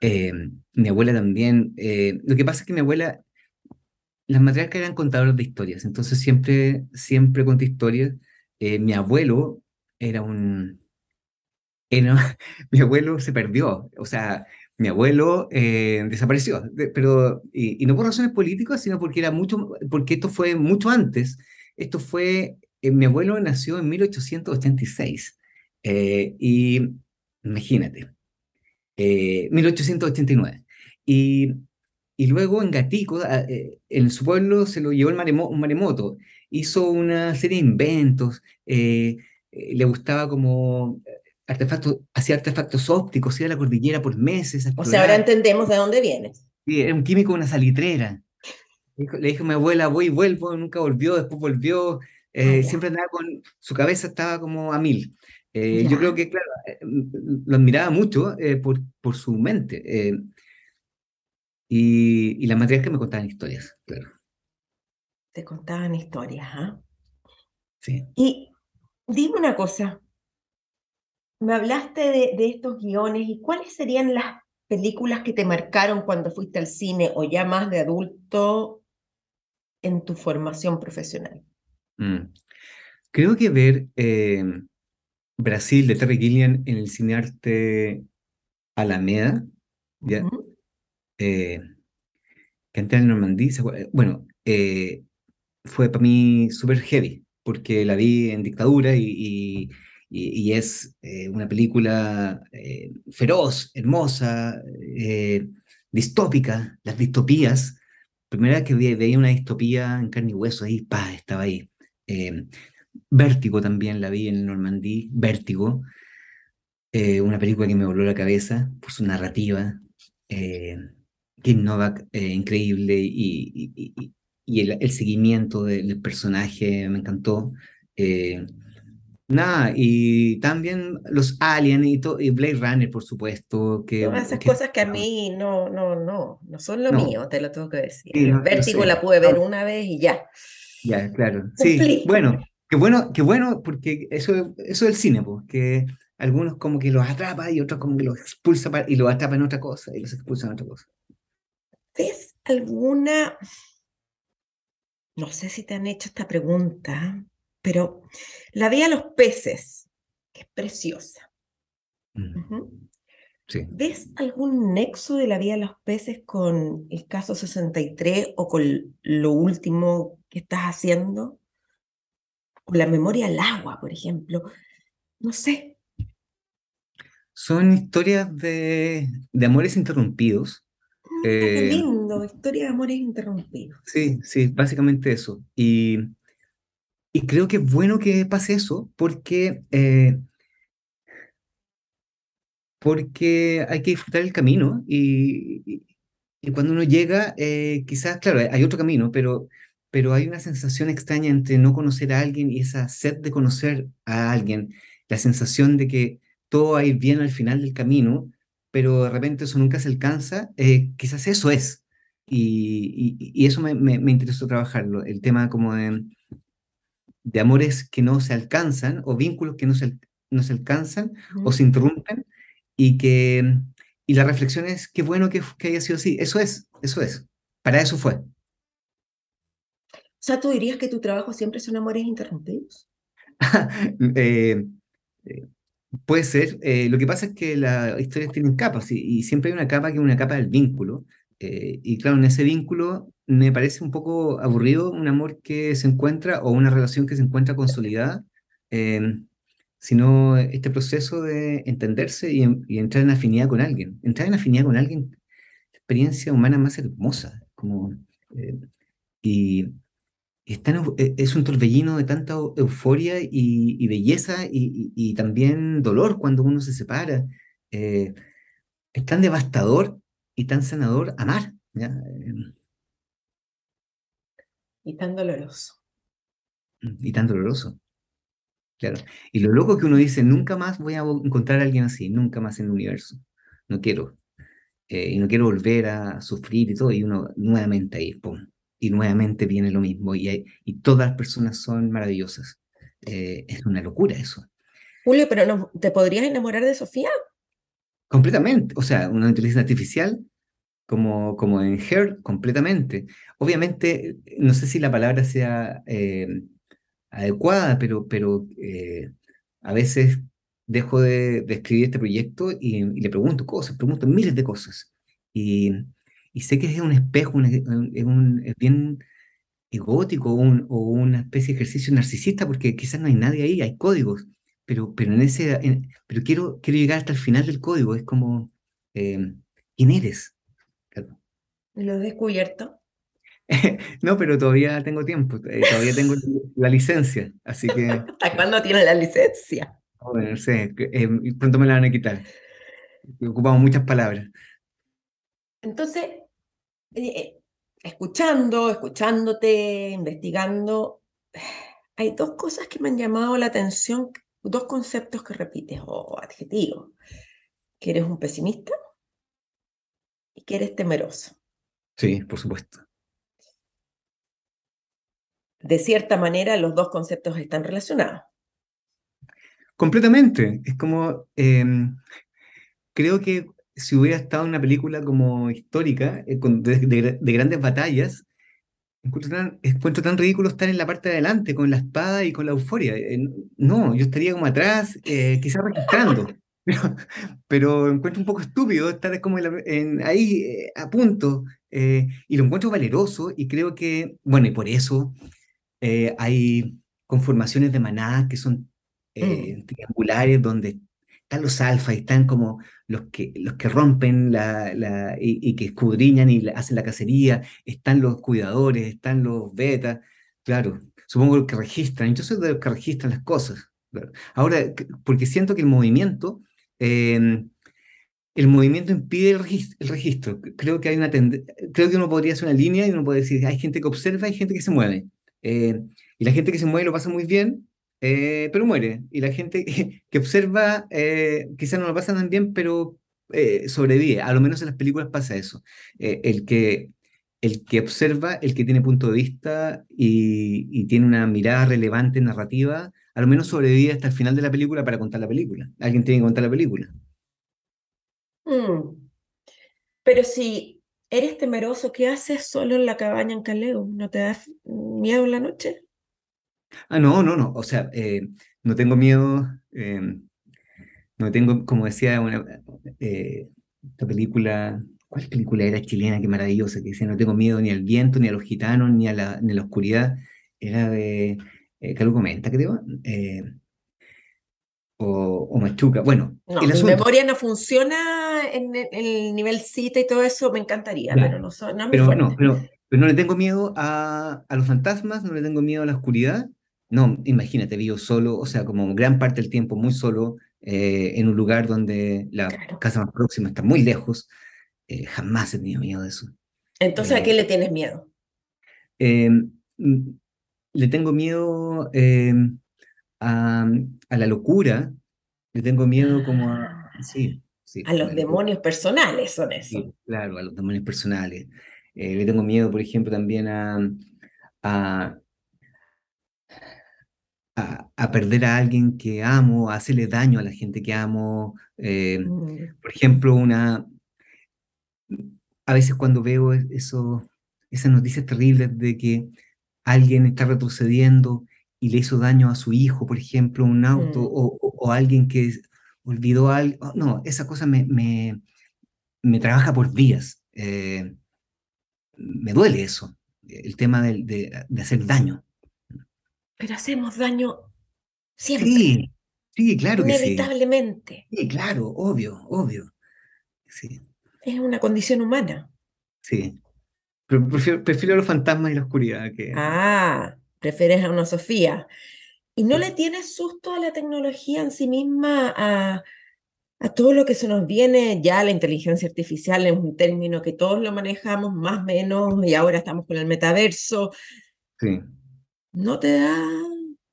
em, mi abuela también. Eh, lo que pasa es que mi abuela, las matriarcas eran contadores de historias, entonces siempre, siempre conté historias. Eh, mi abuelo era un... Era, mi abuelo se perdió, o sea, mi abuelo eh, desapareció, pero, y, no por razones políticas, sino porque era mucho, porque esto fue mucho antes. Esto fue, eh, mi abuelo nació en 1886, eh, y imagínate, 1889. Y, y luego en Gatico, en su pueblo se lo llevó el un maremoto, hizo una serie de inventos, le gustaba como artefactos, hacía artefactos ópticos, iba a la cordillera por meses. o sea, ahora entendemos de dónde vienes. Sí, era un químico, una salitrera. Le dijo a mi abuela, voy y vuelvo, nunca volvió, después volvió, eh, ah, siempre andaba con, su cabeza estaba como a mil. Eh, yo creo que, claro, eh, lo admiraba mucho por, por su mente. y, y las materias que me contaban historias, claro. Te contaban historias, ¿ah? Sí. Y dime una cosa, me hablaste de, estos guiones y cuáles serían las películas que te marcaron cuando fuiste al cine o ya más de adulto en tu formación profesional. Mm. Creo que ver em, Brasil de Terry Gilliam en el cinearte Alameda, ¿ya? Eh, que antes en Normandía, bueno, eh, fue para mí súper heavy, porque la vi en dictadura y y, es eh, una película eh, feroz, hermosa, distópica, las distopías. Primera vez que veía una distopía en carne y hueso, ahí, pa, estaba ahí. Vértigo también la vi en Normandía, Vértigo, una película que me voló la cabeza por su narrativa. Kim Novak, increíble, y, y, el, el, seguimiento del personaje me encantó. Nada, y también los Alien y, y Blade Runner, por supuesto, que, Todas esas que cosas que a mí no, no, no, no son lo no, mío, te lo tengo que decir. sí, no, Vértigo sé. la pude ver una vez y ya, ya, claro. Sí, cumplí. bueno, qué bueno, qué bueno, porque eso, eso del cine, pues, que algunos como que los atrapa y otros como que los expulsa y los atrapa en otra cosa y los expulsan en otra cosa. ¿Ves alguna, no sé si te han hecho esta pregunta, pero la vi a los peces, que es preciosa. Mm, sí. ¿Ves algún nexo de la vida de los peces con el caso 63 o con lo último que estás haciendo? O la memoria al agua, por ejemplo. No sé. Son historias de, de amores interrumpidos. Mira qué eh, lindo, historia de amores interrumpidos. sí, sí, básicamente eso. Y, y creo que es bueno que pase eso porque, eh, porque hay que disfrutar el camino y, y- y cuando uno llega, eh, quizás, claro, hay otro camino, pero, pero hay una sensación extraña entre no conocer a alguien y esa sed de conocer a alguien, la sensación de que todo va a ir bien al final del camino, pero de repente eso nunca se alcanza, eh, quizás eso es. Y, y- y eso me, me, me interesó trabajarlo, el tema como de, de amores que no se alcanzan o vínculos que no se, no se alcanzan o se interrumpen y que y la reflexión es qué bueno que, que haya sido así. Eso es, eso es. Para eso fue. Sea, ¿tú dirías que tu trabajo siempre son amores interrumpidos? Eh, eh, puede ser. eh, lo que pasa es que las historias tienen capas y, y siempre hay una capa que es una capa del vínculo. eh, y claro, en ese vínculo me parece un poco aburrido un amor que se encuentra o una relación que se encuentra consolidada, eh, sino este proceso de entenderse y, y entrar en afinidad con alguien. Entrar en afinidad con alguien experiencia humana más hermosa. Como, eh, y es, tan eu- e- es un torbellino de tanta eu- euforia y, y belleza y, y- y también dolor cuando uno se separa. Eh, es tan devastador y tan sanador amar. ¿ya? Eh, Y tan doloroso. y tan doloroso. Claro. Y lo loco que uno dice, nunca más voy a encontrar a alguien así, nunca más en el universo. No quiero. eh, y no quiero volver a sufrir y todo, y uno nuevamente ahí, pum, y nuevamente viene lo mismo, y, hay- y todas las personas son maravillosas. Eh, es una locura eso, Julio, pero no, ¿te podrías enamorar de Sofía? completamente, o sea, una inteligencia artificial como, como en Her, completamente. Obviamente, no sé si la palabra sea eh, adecuada, pero, pero eh, a veces dejo de, de escribir este proyecto y, y le pregunto cosas, pregunto miles de cosas. Y, y sé que es un espejo, un- es, un, es bien egótico o, un- o una especie de ejercicio narcisista porque quizás no hay nadie ahí, hay códigos, pero, pero, en ese, en- pero quiero, quiero llegar hasta el final del código, es como, eh, ¿quién eres? Claro. ¿Lo he descubierto? No, pero todavía tengo tiempo, eh, todavía tengo la licencia, así que, ¿Hasta cuándo tiene la licencia? bueno, no sé, eh, pronto me la van a quitar. Ocupamos muchas palabras. Entonces, eh, escuchando, escuchándote, investigando, hay dos cosas que me han llamado la atención, dos conceptos que repites o adjetivos. Que eres un pesimista y que eres temeroso. Sí, por supuesto. De cierta manera, los dos conceptos están relacionados. Completamente. Es como, em, creo que si hubiera estado en una película como histórica, eh, con- de, de- de grandes batallas, encuentro tan, encuentro tan ridículo estar en la parte de adelante con la espada y con la euforia. Eh, no, yo estaría como atrás, eh, quizás registrando. Pero, pero encuentro un poco estúpido estar como en la- en- ahí eh, a punto. eh, y lo encuentro valeroso y creo que, bueno, y por eso eh, hay conformaciones de manadas que son Mm. triangulares donde están los alfas y están como los que, los que rompen la, y, que escudriñan y hacen la cacería, están los cuidadores, están los betas, claro, supongo que registran, yo soy de los que registran las cosas. claro. Ahora, porque siento que el movimiento, eh, el movimiento impide el regis- el registro. Creo que hay una creo que uno podría hacer una línea y uno puede decir, hay gente que observa, hay gente que se mueve. Eh, y la gente que se mueve lo pasa muy bien, eh, pero muere. Y la gente que observa, eh, quizás no lo pasa tan bien, pero eh, sobrevive. A lo menos en las películas pasa eso. el, que, el que observa, el que tiene punto de vista y, tiene una mirada relevante, narrativa, a lo menos sobrevive hasta el final de la película para contar la película. Alguien tiene que contar la película. Mm. Pero si eres temeroso, ¿qué haces solo en la cabaña en Caleo? ¿No te da miedo en la noche? Ah, no, no, no. O sea, eh, no tengo miedo. Eh, no tengo, como decía una eh, esta película, ¿cuál película era chilena? Qué maravillosa, que decía, no tengo miedo ni al viento, ni a los gitanos, ni a la, ni a la oscuridad. Era de eh, lo comenta, creo. o, Machuca. Bueno, no, mi memoria no funciona en el, nivel cita y todo eso, me encantaría, pero no, no pero, no, pero, pero, no le tengo miedo a, a, los fantasmas, no le tengo miedo a la oscuridad, no, imagínate, vivo solo, o sea, como gran parte del tiempo muy solo, eh, en un lugar donde la casa más próxima está muy lejos. Eh, jamás he tenido miedo de eso. Entonces, ¿a qué eh, le tienes miedo? Mm, le tengo miedo a, la locura, le tengo miedo como a... Ah. Sí, sí, a los demonios personales son eso. claro, a los demonios personales. le tengo miedo, por ejemplo, también a, a a, perder a alguien que amo, a hacerle daño a la gente que amo. Eh, mm. Por ejemplo, una, a veces cuando veo eso, esas noticias terribles de que alguien está retrocediendo y le hizo daño a su hijo, por ejemplo, un auto, mm. o, alguien que olvidó algo, oh, no, esa cosa me, me, me trabaja por días. Eh, me duele eso, el tema de, de hacer daño pero hacemos daño siempre. Sí, sí, claro Inevitablemente. sí. claro, obvio, obvio. Sí. Es una condición humana. Sí. Pero prefiero, los fantasmas y la oscuridad que. Ah, prefieres a una Sofía. ¿Y no le tienes susto a la tecnología en sí misma, a, a todo lo que se nos viene? Ya la inteligencia artificial es un término que todos lo manejamos más o menos y ahora estamos con el metaverso. Sí. ¿No te da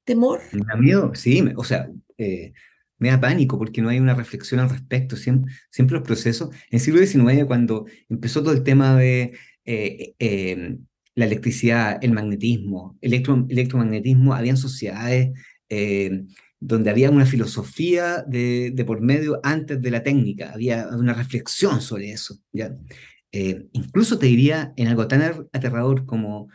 temor? ¿Me da miedo? Sí, o sea, eh, me da pánico porque no hay una reflexión al respecto. Siempre, los procesos. En el siglo XIX, cuando empezó todo el tema de eh, em, la electricidad, el magnetismo, electro, electromagnetismo, habían sociedades donde había una filosofía de, de, por medio antes de la técnica, había una reflexión sobre eso. ¿ya? Eh, incluso te diría en algo tan aterrador como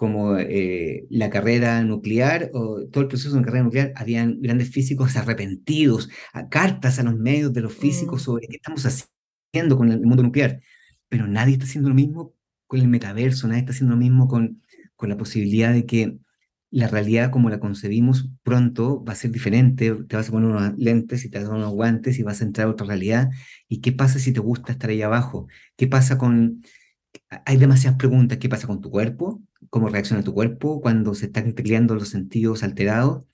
como eh, la carrera nuclear o todo el proceso de la carrera nuclear, habían grandes físicos arrepentidos, a cartas a los medios de los físicos mm. sobre qué estamos haciendo con el mundo nuclear. Pero nadie está haciendo lo mismo con el metaverso, nadie está haciendo lo mismo con, con la posibilidad de que la realidad como la concebimos pronto va a ser diferente, te vas a poner unos lentes y te vas a poner unos guantes y vas a entrar a otra realidad. ¿Y qué pasa si te gusta estar ahí abajo? ¿Qué pasa con... Hay demasiadas preguntas. ¿Qué pasa con tu cuerpo? cómo reacciona tu cuerpo cuando se están tecleando los sentidos alterados,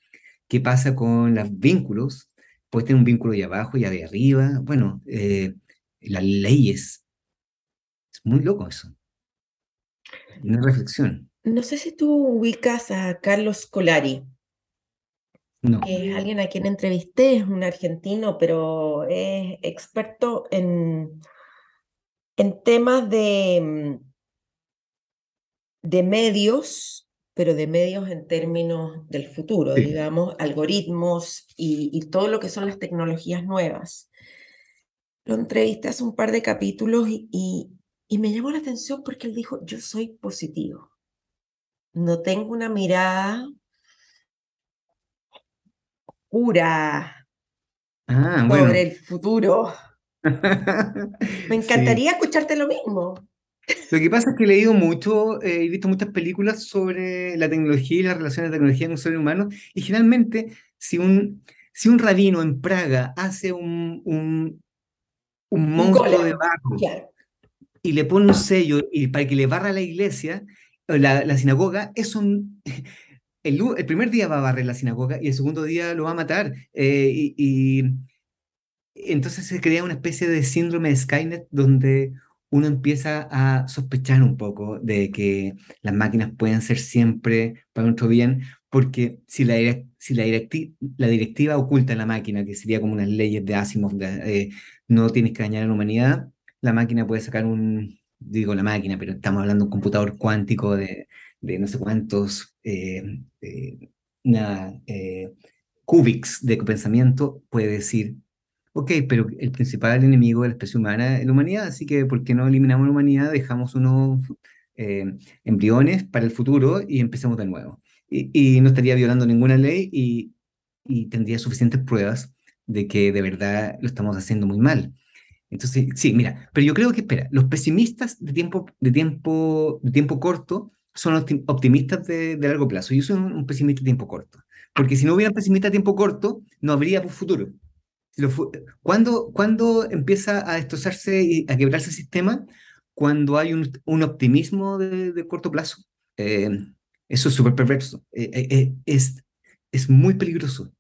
qué pasa con los vínculos, puedes tener un vínculo de abajo y de arriba, bueno, eh, las leyes. Es muy loco eso. Una reflexión. No sé si tú ubicas a Carlos Colari. No. Que es alguien a quien entrevisté, es un argentino, pero es experto en, en temas de de medios, pero de medios en términos del futuro, digamos, algoritmos y, todo lo que son las tecnologías nuevas. Lo entrevisté hace un par de capítulos y, y me llamó la atención porque él dijo, yo soy positivo. No tengo una mirada oscura ah, sobre el futuro. Me encantaría escucharte lo mismo. Lo que pasa es que he leído mucho, eh, he visto muchas películas sobre la tecnología y las relaciones de tecnología con el ser humano, y generalmente si un, si un rabino en Praga hace un, un, un monstruo de barro y le pone un sello y para que le barra la iglesia, la, la sinagoga, es un... El, el, primer día va a barrer la sinagoga y el segundo día lo va a matar. Eh, y, y entonces se crea una especie de síndrome de Skynet donde uno empieza a sospechar un poco de que las máquinas pueden ser siempre para nuestro bien, porque si la, si la, la directiva oculta en la máquina, que sería como unas leyes de Asimov, eh, no tienes que dañar a la humanidad, la máquina puede sacar un, digo la máquina, pero estamos hablando de un computador cuántico de, de no sé cuántos eh, eh, eh cubics de pensamiento, puede decir, ok, pero el principal enemigo de la especie humana es la humanidad, así que ¿por qué no eliminamos la humanidad, dejamos unos embriones para el futuro y empecemos de nuevo? Y, no estaría violando ninguna ley y, y tendría suficientes pruebas de que de verdad lo estamos haciendo muy mal. Entonces, sí, mira, pero yo creo que, espera, los pesimistas de tiempo, de tiempo, de tiempo corto son optimistas de, largo plazo. Yo soy un, pesimista de tiempo corto. Porque si no hubiera pesimista de tiempo corto, no habría futuro. ¿Cuándo, ¿Cuándo empieza a destrozarse y a quebrarse el sistema? Cuando hay un, un optimismo de, corto plazo. Eh, eso es súper perverso. Eh, eh, es, es muy peligroso.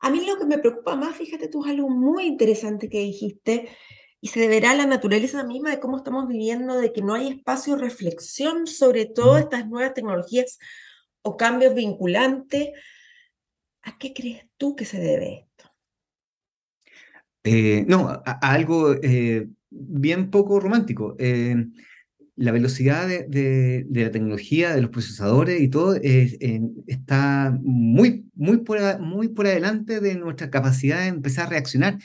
A mí lo que me preocupa más, fíjate tú, es algo muy interesante que dijiste, y se deberá a la naturaleza misma de cómo estamos viviendo, de que no hay espacio de reflexión sobre todas estas nuevas tecnologías o cambios vinculantes. ¿A qué crees tú que se debe esto? Eh, no, a, algo eh, bien poco romántico. Eh, la velocidad de, la tecnología, de los procesadores y todo está muy, muy, por, muy por adelante de nuestra capacidad de empezar a reaccionar.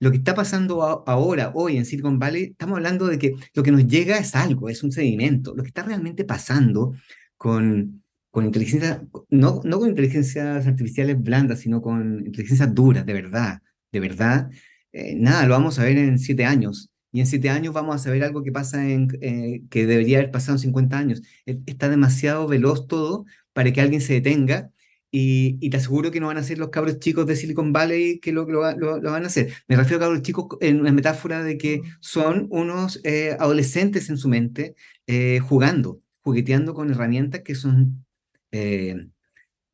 Lo que está pasando ahora, hoy en Silicon Valley, estamos hablando de que lo que nos llega es algo, es un sedimento. Lo que está realmente pasando con, con inteligencia, no, no con inteligencias artificiales blandas, sino con inteligencias duras, de verdad, de verdad, eh, nada, lo vamos a ver en siete años y en siete años vamos a saber algo que pasa en, eh, que debería haber pasado en 50 años. E, está demasiado veloz todo para que alguien se detenga y, y, te aseguro que no van a ser los cabros chicos de Silicon Valley que lo, lo, lo, van a hacer. Me refiero a cabros chicos en una metáfora de que son unos eh, adolescentes en su mente eh, jugando, jugueteando con herramientas que son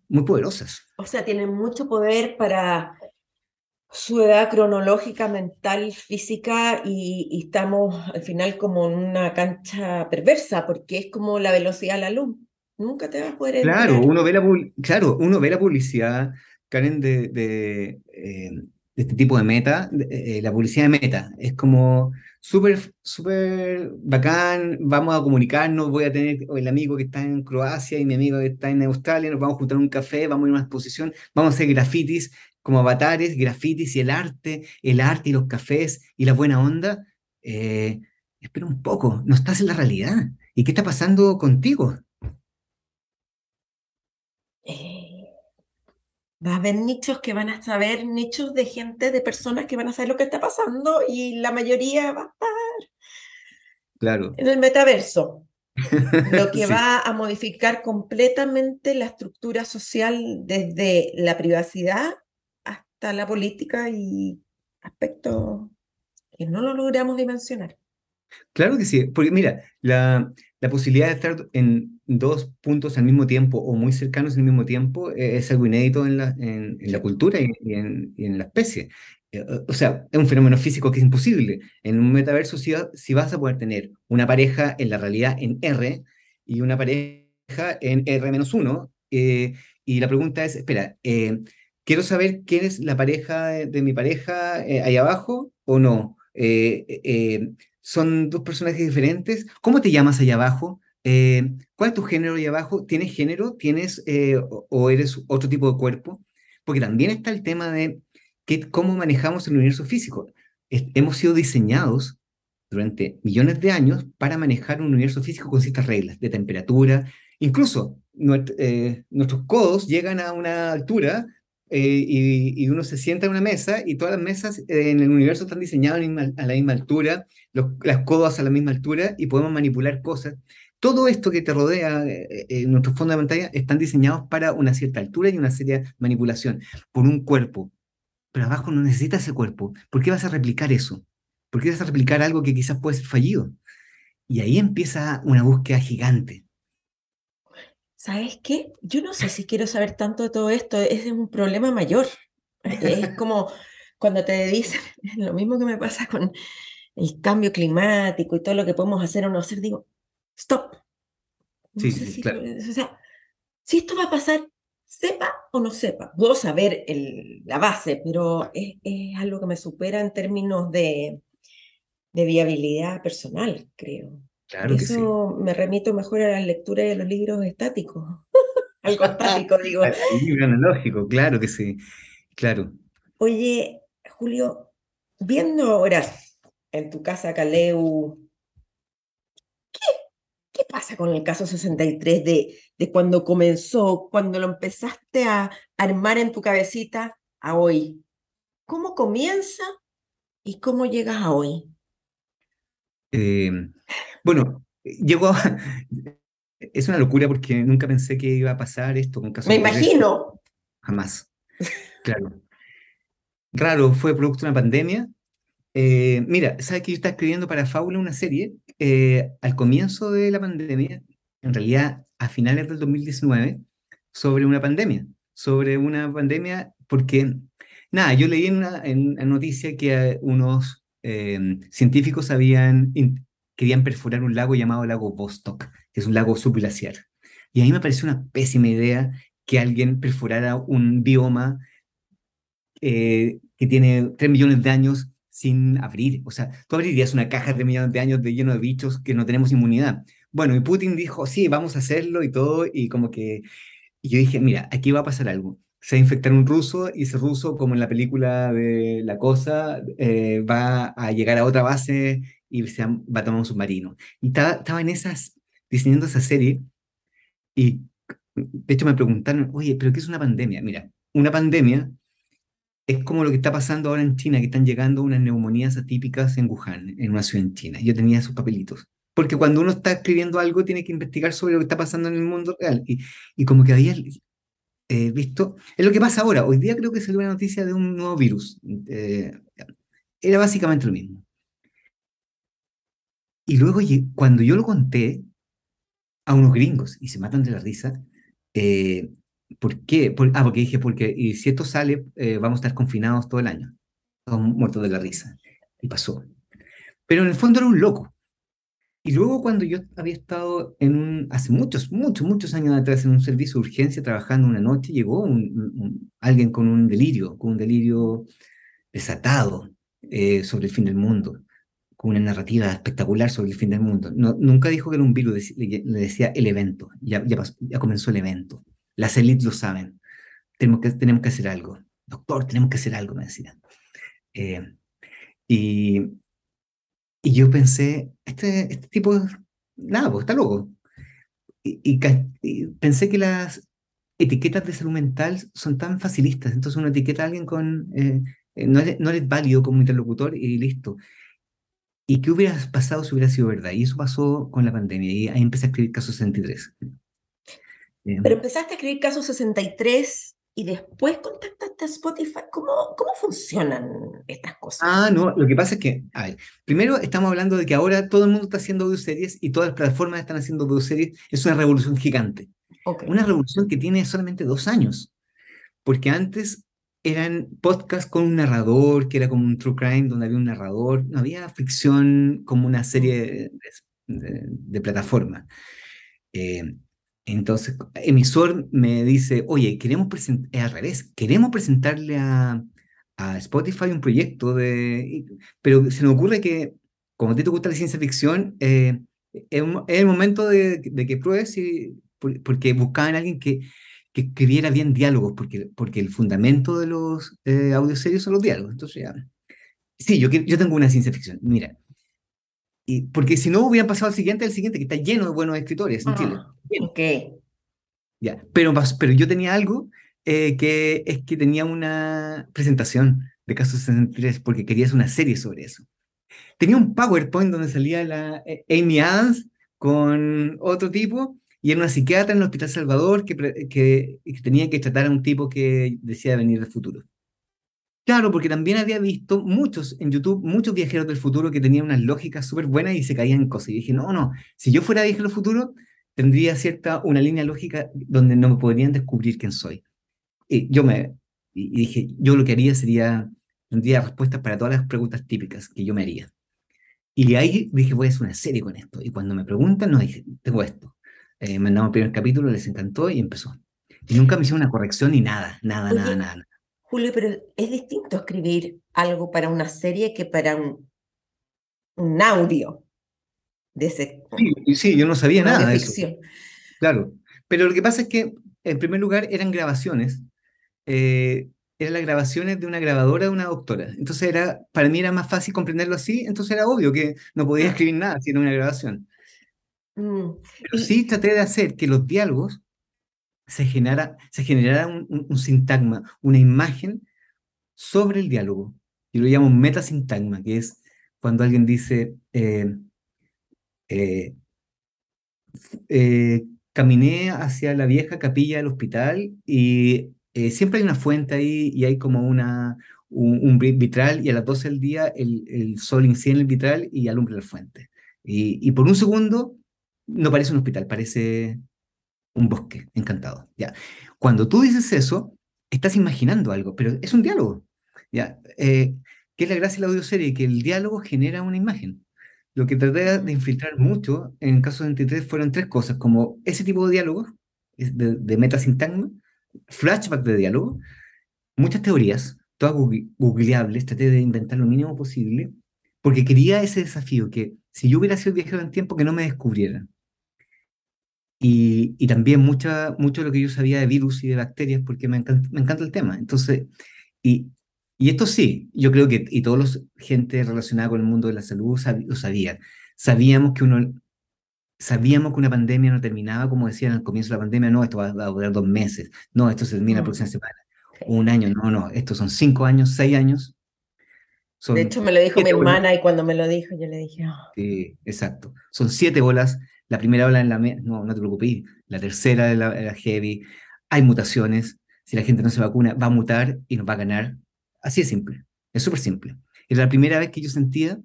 muy poderosas. O sea, tienen mucho poder para su edad cronológica, mental, física y, estamos al final como en una cancha perversa porque es como la velocidad de la luz. Nunca te vas a poder Claro, uno ve la, claro, uno ve la publicidad, Karen, de, de, eh, este tipo de meta, eh, la publicidad de meta. Es como súper, súper bacán, vamos a comunicarnos, voy a tener el amigo que está en Croacia y mi amigo que está en Australia, nos vamos a juntar un café, vamos a ir a una exposición, vamos a hacer grafitis como avatares, grafitis y el arte, el arte y los cafés y la buena onda, eh, espera un poco, no estás en la realidad. ¿Y qué está pasando contigo? Eh, va a haber nichos que van a saber, nichos de gente, de personas que van a saber lo que está pasando y la mayoría va a estar claro. en el metaverso. Lo que va a modificar completamente la estructura social desde la privacidad está la política y aspectos que no lo logramos dimensionar. Claro que sí, porque mira, la, la, posibilidad de estar en dos puntos al mismo tiempo o muy cercanos al mismo tiempo eh, es algo inédito en la, en, la cultura y, en, y, en, la especie. Eh, o sea, es un fenómeno físico que es imposible. En un metaverso si, si vas a poder tener una pareja en la realidad en R y una pareja en R-1, eh, y la pregunta es, espera, quiero saber quién es la pareja de, mi pareja eh, ahí abajo o no. Eh, eh, son dos personajes diferentes. ¿Cómo te llamas allá abajo? ¿Cuál es tu género ahí abajo? ¿Tienes género? ¿Tienes o, eres otro tipo de cuerpo? Porque también está el tema de cómo manejamos el universo físico. hemos sido diseñados durante millones de años para manejar un universo físico con ciertas reglas de temperatura. Incluso nuestros codos llegan a una altura eh, y, uno se sienta en una mesa y todas las mesas eh, en el universo están diseñadas a la misma altura, las codas a la misma altura y podemos manipular cosas. Todo esto que te rodea eh, en nuestro fondo de pantalla están diseñados para una cierta altura y una seria manipulación por un cuerpo. Pero abajo no necesitas ese cuerpo. ¿Por qué vas a replicar eso? ¿Por qué vas a replicar algo que quizás puede ser fallido? Y ahí empieza una búsqueda gigante ¿sabes qué? Yo no sé si quiero saber tanto de todo esto, es un problema mayor. Es como cuando te dicen, lo mismo que me pasa con el cambio climático y todo lo que podemos hacer o no hacer, digo, stop. No Sí, sí, si, claro. o sea, si esto va a pasar, sepa o no sepa. Puedo saber el- la base, pero es, es algo que me supera en términos de, de viabilidad personal, creo. Por Claro que sí. eso me remito mejor a la lectura de los libros estáticos. Algo estático, digo. Libro analógico, claro que sí. Claro. Oye, Julio, viendo ahora en tu casa Caleu, ¿qué pasa con el caso 63 de, de cuando comenzó, cuando lo empezaste a armar en tu cabecita a hoy? ¿Cómo comienza y cómo llegas a hoy? Eh, bueno, llegó a- Es una locura porque nunca pensé que iba a pasar esto con Caso Me 63. imagino. Jamás. Claro. Raro, fue producto de una pandemia. Eh, mira, ¿sabes que yo estaba escribiendo para Fábula una serie eh, al comienzo de la pandemia, en realidad a finales del 2019, sobre una pandemia? Sobre una pandemia, porque, nada, yo leí en una, en una noticia que eh, unos eh, científicos habían, in- querían perforar un lago llamado lago Vostok, que es un lago subglaciar. Y a mí me pareció una pésima idea que alguien perforara un bioma eh, que tiene 3 millones de años sin abrir. O sea, tú abrirías una caja de 3 millones de años de lleno de bichos que no tenemos inmunidad. Bueno, y Putin dijo, sí, vamos a hacerlo y todo, y como que... Y yo dije, mira, aquí va a pasar algo. Se va a infectar un ruso y ese ruso, como en la película de La Cosa, eh, va a llegar a otra base y se va a tomar un submarino. Y estaba, estaba en esas, diseñando esa serie y de hecho me preguntaron, oye, ¿pero qué es una pandemia? Mira, una pandemia es como lo que está pasando ahora en China, que están llegando unas neumonías atípicas en Wuhan, en una ciudad en China. Yo tenía esos papelitos. Porque cuando uno está escribiendo algo, tiene que investigar sobre lo que está pasando en el mundo real. Y, y como que había eh, visto, es lo que pasa ahora. Hoy día creo que salió una noticia de un nuevo virus. Eh, era básicamente lo mismo. Y luego, cuando yo lo conté a unos gringos y se matan de la risa, eh, ¿por qué? Ah, porque dije, porque y si esto sale, eh, vamos a estar confinados todo el año, todos muertos de la risa. Y pasó. Pero en el fondo era un loco. Y luego cuando yo había estado en un, hace muchos, muchos, muchos años atrás en un servicio de urgencia trabajando una noche, llegó alguien con un delirio, con un delirio desatado eh, sobre el fin del mundo, con una narrativa espectacular sobre el fin del mundo. No, nunca dijo que era un virus, le, decía el evento, ya, ya, pasó- ya comenzó el evento. Las élites lo saben, tenemos que, tenemos que hacer algo. Doctor, tenemos que hacer algo, me decían. Eh, y, y yo pensé, este, este tipo, nada, pues está loco. Y, y y pensé que las etiquetas de salud mental son tan facilistas. Entonces uno etiqueta a alguien con, eh, eh, no, eres, no eres válido como interlocutor y listo. ¿Y qué hubiera pasado si hubiera sido verdad? Y eso pasó con la pandemia. Y ahí empecé a escribir Caso 63. Eh, Pero empezaste a escribir caso 63 y después contactaste a Spotify. ¿Cómo, cómo funcionan estas cosas? Ah, no, lo que pasa es que, a ver, primero estamos hablando de que ahora todo el mundo está haciendo audioseries y todas las plataformas están haciendo audioseries. Es una revolución gigante. Ok. Una revolución que tiene solamente dos años. Porque antes eran podcasts con un narrador, que era como un true crime, donde había un narrador. No había ficción como una serie de, de- de plataforma. Eh, entonces, emisor me dice, oye, queremos presentar, es al revés, queremos presentarle a, a Spotify un proyecto de... Pero se nos ocurre que, como a ti te gusta la ciencia ficción, eh, es, el momento de, de que pruebes, y, por- porque buscaban a alguien que, que escribiera bien diálogos, porque, porque el fundamento de los eh, audioseries son los diálogos. Entonces, ya. Sí, yo, yo tengo una ciencia ficción, mira. Y, porque si no hubiera pasado al siguiente, al siguiente, que está lleno de buenos escritores en Chile. Ah, ok. Ya, pero, pero yo tenía algo eh, que es que tenía una presentación de Caso 63 porque quería hacer una serie sobre eso. Tenía un PowerPoint donde salía la eh, Amy Adams con otro tipo y era una psiquiatra en el Hospital Salvador que, que, que tenía que tratar a un tipo que decía venir del futuro. Claro, porque también había visto muchos en YouTube, muchos viajeros del futuro que tenían unas lógicas súper buenas y se caían en cosas. Y dije, no, no, si yo fuera viajero del futuro, tendría cierta, una línea lógica donde no me podrían descubrir quién soy. Y yo me, y dije, yo lo que haría sería, tendría respuestas para todas las preguntas típicas que yo me haría. Y ahí dije, voy a hacer una serie con esto. Y cuando me preguntan, no, dije, tengo esto. Eh, mandamos el primer capítulo, les encantó y empezó. Y nunca me hicieron una corrección ni nada, nada, nada, nada. Julio, pero es distinto escribir algo para una serie que para un, un audio de ese. Sí, sí yo no sabía nada de eso. Claro. Pero lo que pasa es que, en primer lugar, eran grabaciones. Eh, eran las grabaciones de una grabadora de una doctora. Entonces era, para mí era más fácil comprenderlo así, entonces era obvio que no podía ah. escribir nada si era una grabación. Mm, Pero sí traté de hacer que los diálogos se generara, se generara un, sintagma, una imagen sobre el diálogo. Yo lo llamo un metasintagma, que es cuando alguien dice, eh, eh, eh, caminé hacia la vieja capilla del hospital y siempre hay una fuente ahí y hay como una, un, vitral y a las 12 del día el, el sol incide el vitral y alumbra la fuente. Y, y, por un segundo no parece un hospital, parece un bosque encantado. ¿ya? Cuando tú dices eso, estás imaginando algo, pero es un diálogo. ¿ya? Eh, ¿Qué es la gracia de la audioserie? Que el diálogo genera una imagen. Lo que traté de infiltrar mucho en el caso 23 fueron tres cosas, como ese tipo de diálogo, de, de metasintagma, flashback de diálogo, muchas teorías, todas googleables, traté de inventar lo mínimo posible, porque quería ese desafío, que si yo hubiera sido viajero en tiempo, que no me descubrieran. Y, y también mucha, mucho de lo que yo sabía de virus y de bacterias, porque me encanta, me encanta el tema. Entonces, y, y esto sí, yo creo que, y todos los gente relacionada con el mundo de la salud lo sabían. Sabíamos que uno, sabíamos que una pandemia no terminaba, como decían al comienzo de la pandemia, no, esto va, a durar dos meses, no, esto se termina la próxima semana, un año, no, no, estos son cinco años, seis años. de hecho, me lo dijo mi hermana y cuando me lo dijo, yo le dije, oh". Sí, exacto. Son siete bolas la primera ola en la... No, no te preocupes. La tercera de la, heavy. Hay mutaciones. Si la gente no se vacuna, va a mutar y nos va a ganar. Así es simple. Es súper simple. Era la primera vez que yo sentía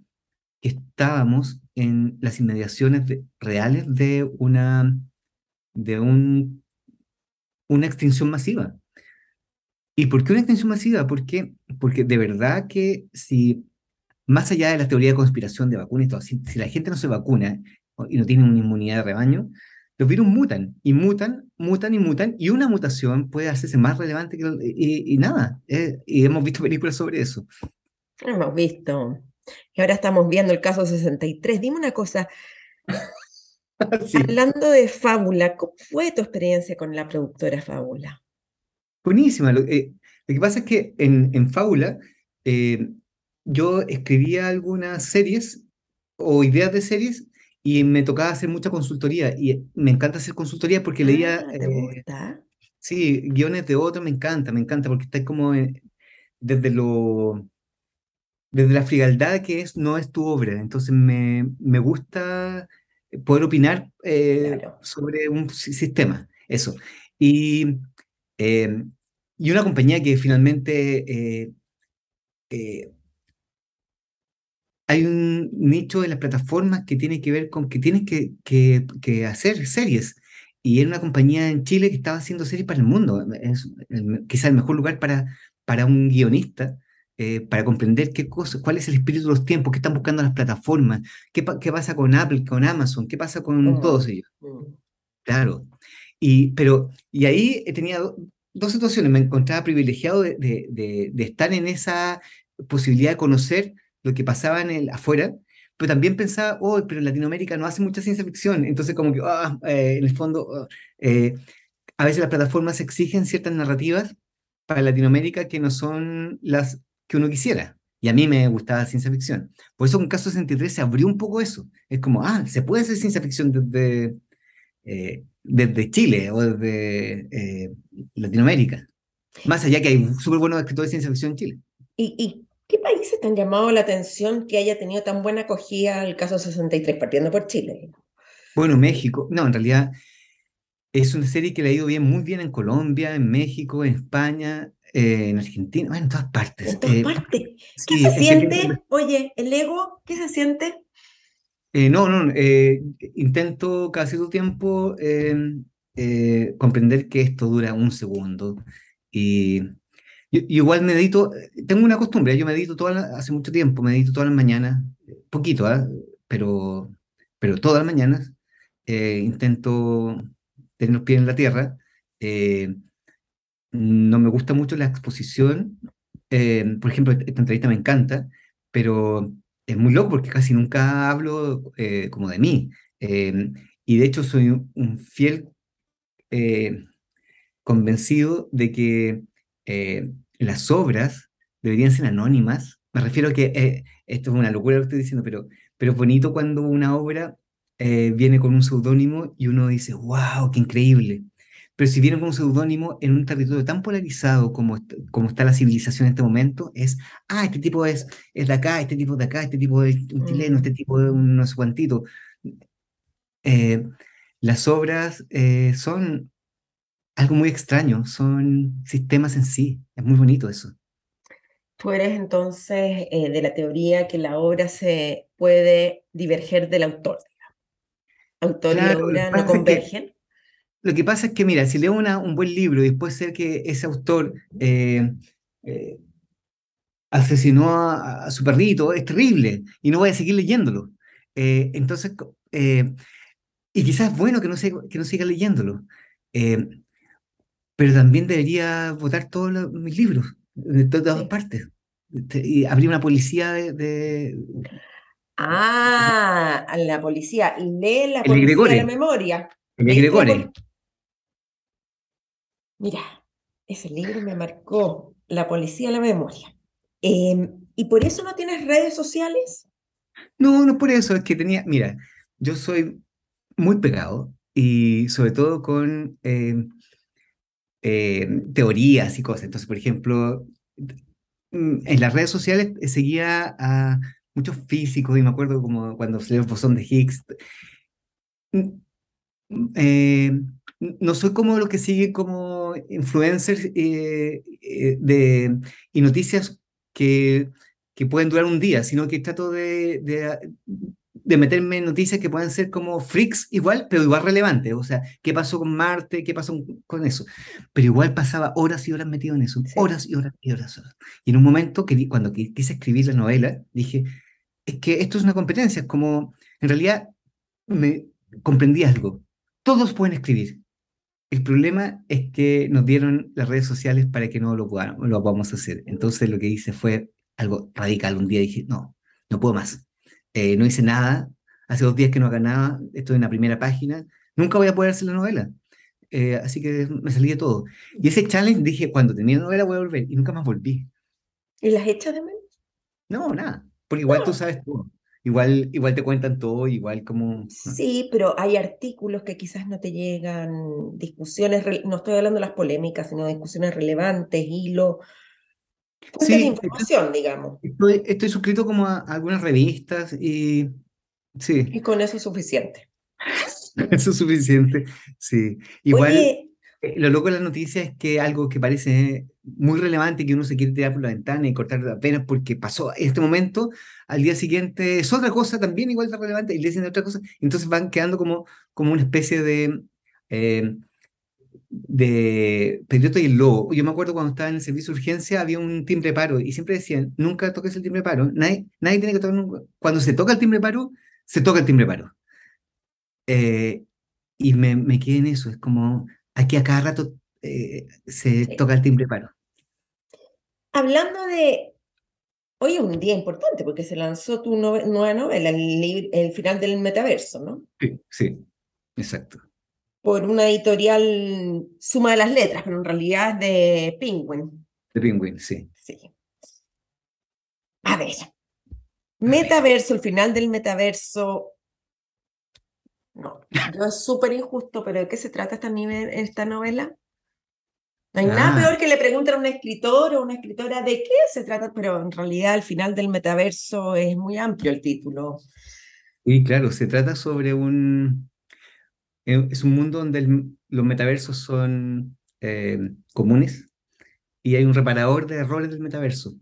que estábamos en las inmediaciones reales de una, de un, una extinción masiva. ¿Y por qué una extinción masiva? Porque, porque de verdad que si, más allá de la teoría de conspiración de vacunas y todo, si la gente no se vacuna y no tienen una inmunidad de rebaño, los virus mutan y mutan, mutan y mutan, y una mutación puede hacerse más relevante que... Y, y nada, eh, y hemos visto películas sobre eso. Hemos visto. Y ahora estamos viendo el caso 63. Dime una cosa. Hablando de Fábula, ¿cómo fue tu experiencia con la productora Fábula? Buenísima. Lo, eh, que pasa es que en, en Fábula eh, yo escribía algunas series o ideas de series y me tocaba hacer mucha consultoría y me encanta hacer consultoría porque leía... Ah, ¿Te eh, gusta? Sí, guiones de otros me encanta, me encanta porque está como desde lo... Desde la frialdad que es, no es tu obra. Entonces me, me gusta poder opinar eh, sobre un sistema, eso. Y, eh, y una compañía que finalmente hay un nicho en las plataformas que tiene que ver con que tienes que, que, hacer series. Y era una compañía en Chile que estaba haciendo series para el mundo. Es quizás el mejor lugar para, para un guionista, eh, para comprender qué cosa, cuál es el espíritu de los tiempos, qué están buscando las plataformas, qué, qué pasa con Apple, con Amazon, qué pasa con mm, todos ellos. Mm. Claro. Y, pero, y ahí tenía dos situaciones. Me encontraba privilegiado de, de, de estar en esa posibilidad de conocer lo que pasaba en el afuera, pero también pensaba, oh, pero en Latinoamérica no hace mucha ciencia ficción, entonces como que, eh, en el fondo, ah, eh, a veces las plataformas exigen ciertas narrativas para Latinoamérica que no son las que uno quisiera. Y a mí me gustaba ciencia ficción. Por eso con Caso 63 se abrió un poco eso. Es como, ah, se puede hacer ciencia ficción desde, eh, desde Chile o desde Latinoamérica. Más allá que hay súper buenos escritores de ciencia ficción en Chile. ¿Y, ¿Y ¿Qué países te han llamado la atención que haya tenido tan buena acogida el caso 63, partiendo por Chile? Bueno, México. No, en realidad es una serie que le ha ido bien, muy bien en Colombia, en México, en España, eh, en Argentina, en todas partes. En todas eh, partes. ¿Qué se siente? Oye, ¿el ego qué se siente? Eh, no, no, intento cada cierto tiempo em, comprender que esto dura un segundo y Yo, igual medito, tengo una costumbre, yo medito toda hace mucho tiempo, medito todas las mañanas, poquito, ¿ah? pero, pero todas las mañanas eh, intento tener los pies en la tierra. Eh, no me gusta mucho la exposición. Eh, por ejemplo, esta entrevista me encanta, pero es muy loco porque casi nunca hablo como de mí. y de hecho soy un fiel convencido de que las obras deberían ser anónimas. Me refiero a que esto es una locura lo que estoy diciendo, pero, pero es bonito cuando una obra eh, viene con un seudónimo y uno dice, wow, qué increíble. Pero si viene con un seudónimo en un territorio tan polarizado como, como está la civilización en este momento, es, ah, este tipo es, es de acá, este tipo de acá, este tipo es un chileno, este tipo de un no sé cuantito. Eh, las obras eh, son algo muy extraño, son sistemas en sí, es muy bonito eso. Tú eres entonces de la teoría que la obra se puede diverger del autor autor y obra no convergen? lo que pasa es que, mira, si leo una, un buen libro y después sé que ese autor eh, eh, asesinó a, su perrito, es terrible y no voy a seguir leyéndolo. Eh, entonces, y quizás es bueno que no, que no siga leyéndolo, pero también debería votar todos mis libros, de todas partes, este, y abrir una policía de Ah, a la policía. Lee la policía la memoria. El Mira, ese libro me marcó la policía la memoria. Em, ¿Y por eso no tienes redes sociales? No, no por eso, es que tenía, mira, yo soy muy pegado y sobre todo con em, em, teorías y cosas. Entonces, por ejemplo, mm, en las redes sociales seguía a muchos físicos, y me acuerdo como cuando salió el bosón de Higgs. Mm, eh, no soy como los que siguen como influencers eh, eh, de, y noticias que, que pueden durar un día, sino que trato de, de, meterme en noticias que pueden ser como freaks igual, pero igual relevantes. O sea, ¿qué pasó con Marte? ¿Qué pasó con eso? Pero igual pasaba horas y horas metido en eso, horas y horas y horas, Y en un momento, que, cuando quise escribir la novela, dije, es que esto es una competencia, es como, en realidad, me comprendí algo. Todos pueden escribir. El problema es que nos dieron las redes sociales para que no lo, podamos, lo podamos hacer. Entonces lo que hice fue algo radical. Un día dije, no, no puedo más. Eh, no hice nada. Hace dos días que no haga nada. Estoy en la primera página. Nunca voy a poder hacer la novela. Eh, así que me salí de todo. Y ese challenge dije, cuando tenía novela voy a volver. Y nunca más volví. ¿Y las hechas de menos? No, nada. Porque igual tú sabes todo. Igual, igual te cuentan todo, igual como... Sí, pero hay artículos que quizás no te llegan, discusiones, no estoy hablando de las polémicas, sino de discusiones relevantes, hilo, sí, de información, digamos. Estoy, estoy, suscrito como a, algunas revistas y... Sí. Y con eso es suficiente. eso es suficiente, sí. Igual... Eh, lo loco de la noticia es que algo que parece muy relevante, que uno se quiere tirar por la ventana y cortar las penas porque pasó este momento, al día siguiente es otra cosa también igual de relevante y le dicen otra cosa, entonces van quedando como, como una especie de... Eh, de Pedrito y el Lobo. Yo me acuerdo cuando estaba en el servicio de urgencia había un timbre paro y siempre decían, nunca toques el timbre paro, nadie, nadie tiene que tocar nunca. Cuando se toca el timbre paro, se toca el timbre paro. Eh, y me, me quedé en eso, es como, aquí a cada rato eh, se toca el timbre paro. Hablando de, hoy es un día importante porque se lanzó tu nueva novela, el, el, final del metaverso, ¿no? Sí, sí, exacto. Por una editorial suma de las letras, pero en realidad es de Penguin. De Penguin, sí. Sí. A ver, metaverso, el final del metaverso, no, es súper injusto, pero ¿de qué se trata esta, esta novela? No hay nada ah. peor que le pregunten a un escritor o una escritora de qué se trata, pero en realidad al final del metaverso es muy amplio el título. Y claro, se trata sobre un... Eh, es un mundo donde los metaversos son eh, comunes y hay un reparador de errores del metaverso.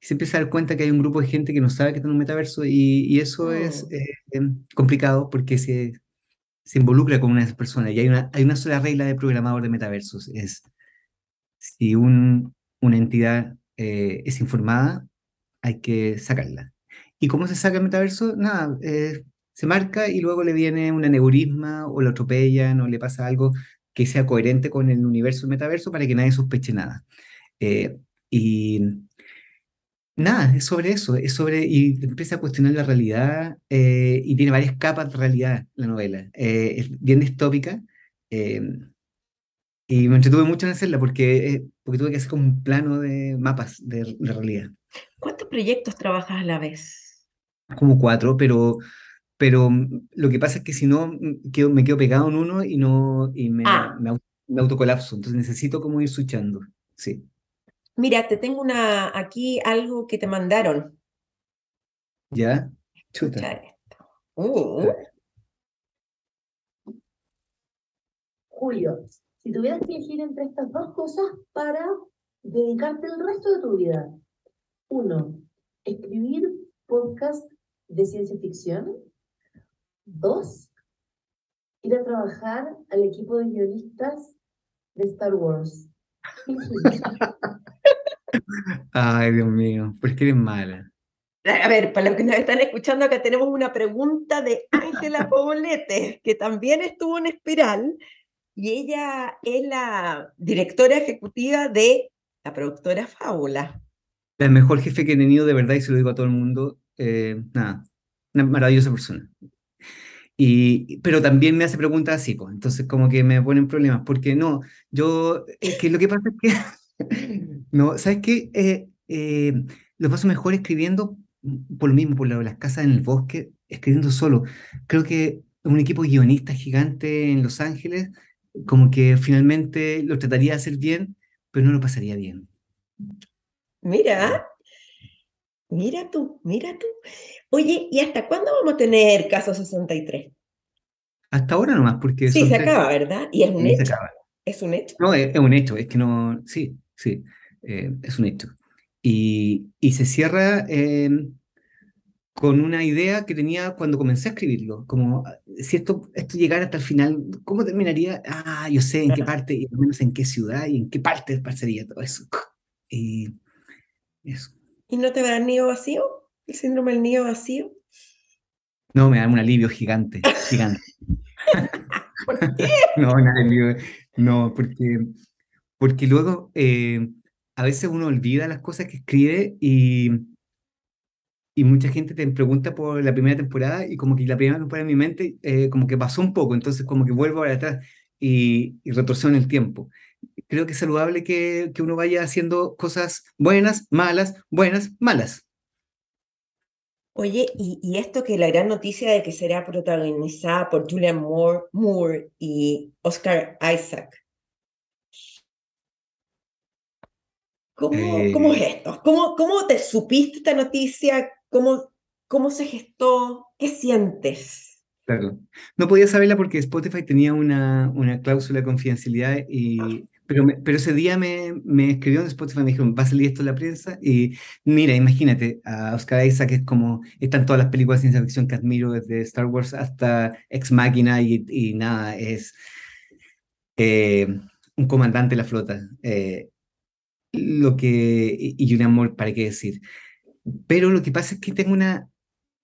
Y se empieza a dar cuenta que hay un grupo de gente que no sabe que está en un metaverso y, eso es oh. eh, complicado porque se, se involucra con una persona y hay una, hay una sola regla de programador de metaversos, es si un una entidad eh, es informada, hay que sacarla. ¿Y cómo se saca el metaverso? Nada, eh, se marca y luego le viene un aneurisma o lo atropellan o le pasa algo que sea coherente con el universo metaverso para que nadie sospeche nada. Eh, y nada, es sobre eso, es sobre, y empieza a cuestionar la realidad y tiene varias capas de realidad la novela. es bien distópica. Y me entretuve mucho en hacerla porque, porque tuve que hacer como un plano de mapas de, realidad. ¿Cuántos proyectos trabajas a la vez? Como cuatro, pero, pero lo que pasa es que si no, quedo, me quedo pegado en uno y, no, y me, ah. me, autocolapso. Entonces necesito como ir switchando. Sí. Mira, te tengo una aquí algo que te mandaron. ¿Ya? Chuta. Uh. Julio, si tuvieras que elegir entre estas dos cosas para dedicarte el resto de tu vida. Uno, escribir podcast de ciencia ficción. Dos, ir a trabajar al equipo de guionistas de Star Wars. Ay, Dios mío, ¿por qué eres mala? A ver, para los que nos están escuchando, acá tenemos una pregunta de Ángela Poblete, que también estuvo en Espiral y ella es la directora ejecutiva de la productora Fábula. La mejor jefe que he tenido, de verdad, y se lo digo a todo el mundo, eh, nada, una maravillosa persona. Y, pero también me hace preguntas así, pues, entonces como que me ponen problemas, porque no, yo, es que lo que pasa es que, no, ¿sabes qué? Eh, eh, lo paso mejor escribiendo por lo mismo, por las casas en el bosque, escribiendo solo. Creo que un equipo guionista gigante en Los Ángeles como que finalmente lo trataría de hacer bien, pero no lo pasaría bien. Mira, mira tú, mira tú. Oye, ¿y hasta cuándo vamos a tener caso 63? Hasta ahora nomás, porque... Sí, se acaba, ¿verdad? Y es un hecho. Es un hecho. No, es, un hecho, es que no, sí, sí, eh, es un hecho. Y, y se cierra con una idea que tenía cuando comencé a escribirlo, como si esto, esto llegara hasta el final, ¿cómo terminaría? Ah, yo sé en qué parte, y al menos en qué ciudad y en qué parte pasaría todo eso. Y eso. ¿Y no te da el nido vacío? ¿El síndrome del nido vacío? No, me da un alivio gigante, gigante. ¿Por qué? no, nada, no, porque, porque luego eh, a veces uno olvida las cosas que escribe y y mucha gente te pregunta por la primera temporada y como que la primera temporada en mi mente eh, como que pasó un poco, entonces como que vuelvo para atrás y, y retrocedo en el tiempo. Creo que es saludable que, que uno vaya haciendo cosas buenas, malas, buenas, malas. Oye, y, y, esto que la gran noticia de que será protagonizada por Julian Moore, Moore y Oscar Isaac. ¿Cómo, ¿Cómo, es eh, esto? ¿Cómo, ¿Cómo te supiste esta noticia? ¿Cómo, cómo se gestó? ¿Qué sientes? Claro. No podía saberla porque Spotify tenía una, una cláusula de confidencialidad, y, pero, pero ese día me, me escribió en Spotify y me dijeron, va a salir esto en la prensa. Y mira, imagínate, a Oscar Isaac es como, están todas las películas de ciencia ficción que admiro, desde Star Wars hasta Ex Machina y, y nada, es eh, un comandante de la flota. Eh, lo que, y un amor, ¿para qué decir? Pero lo que pasa es que tengo una...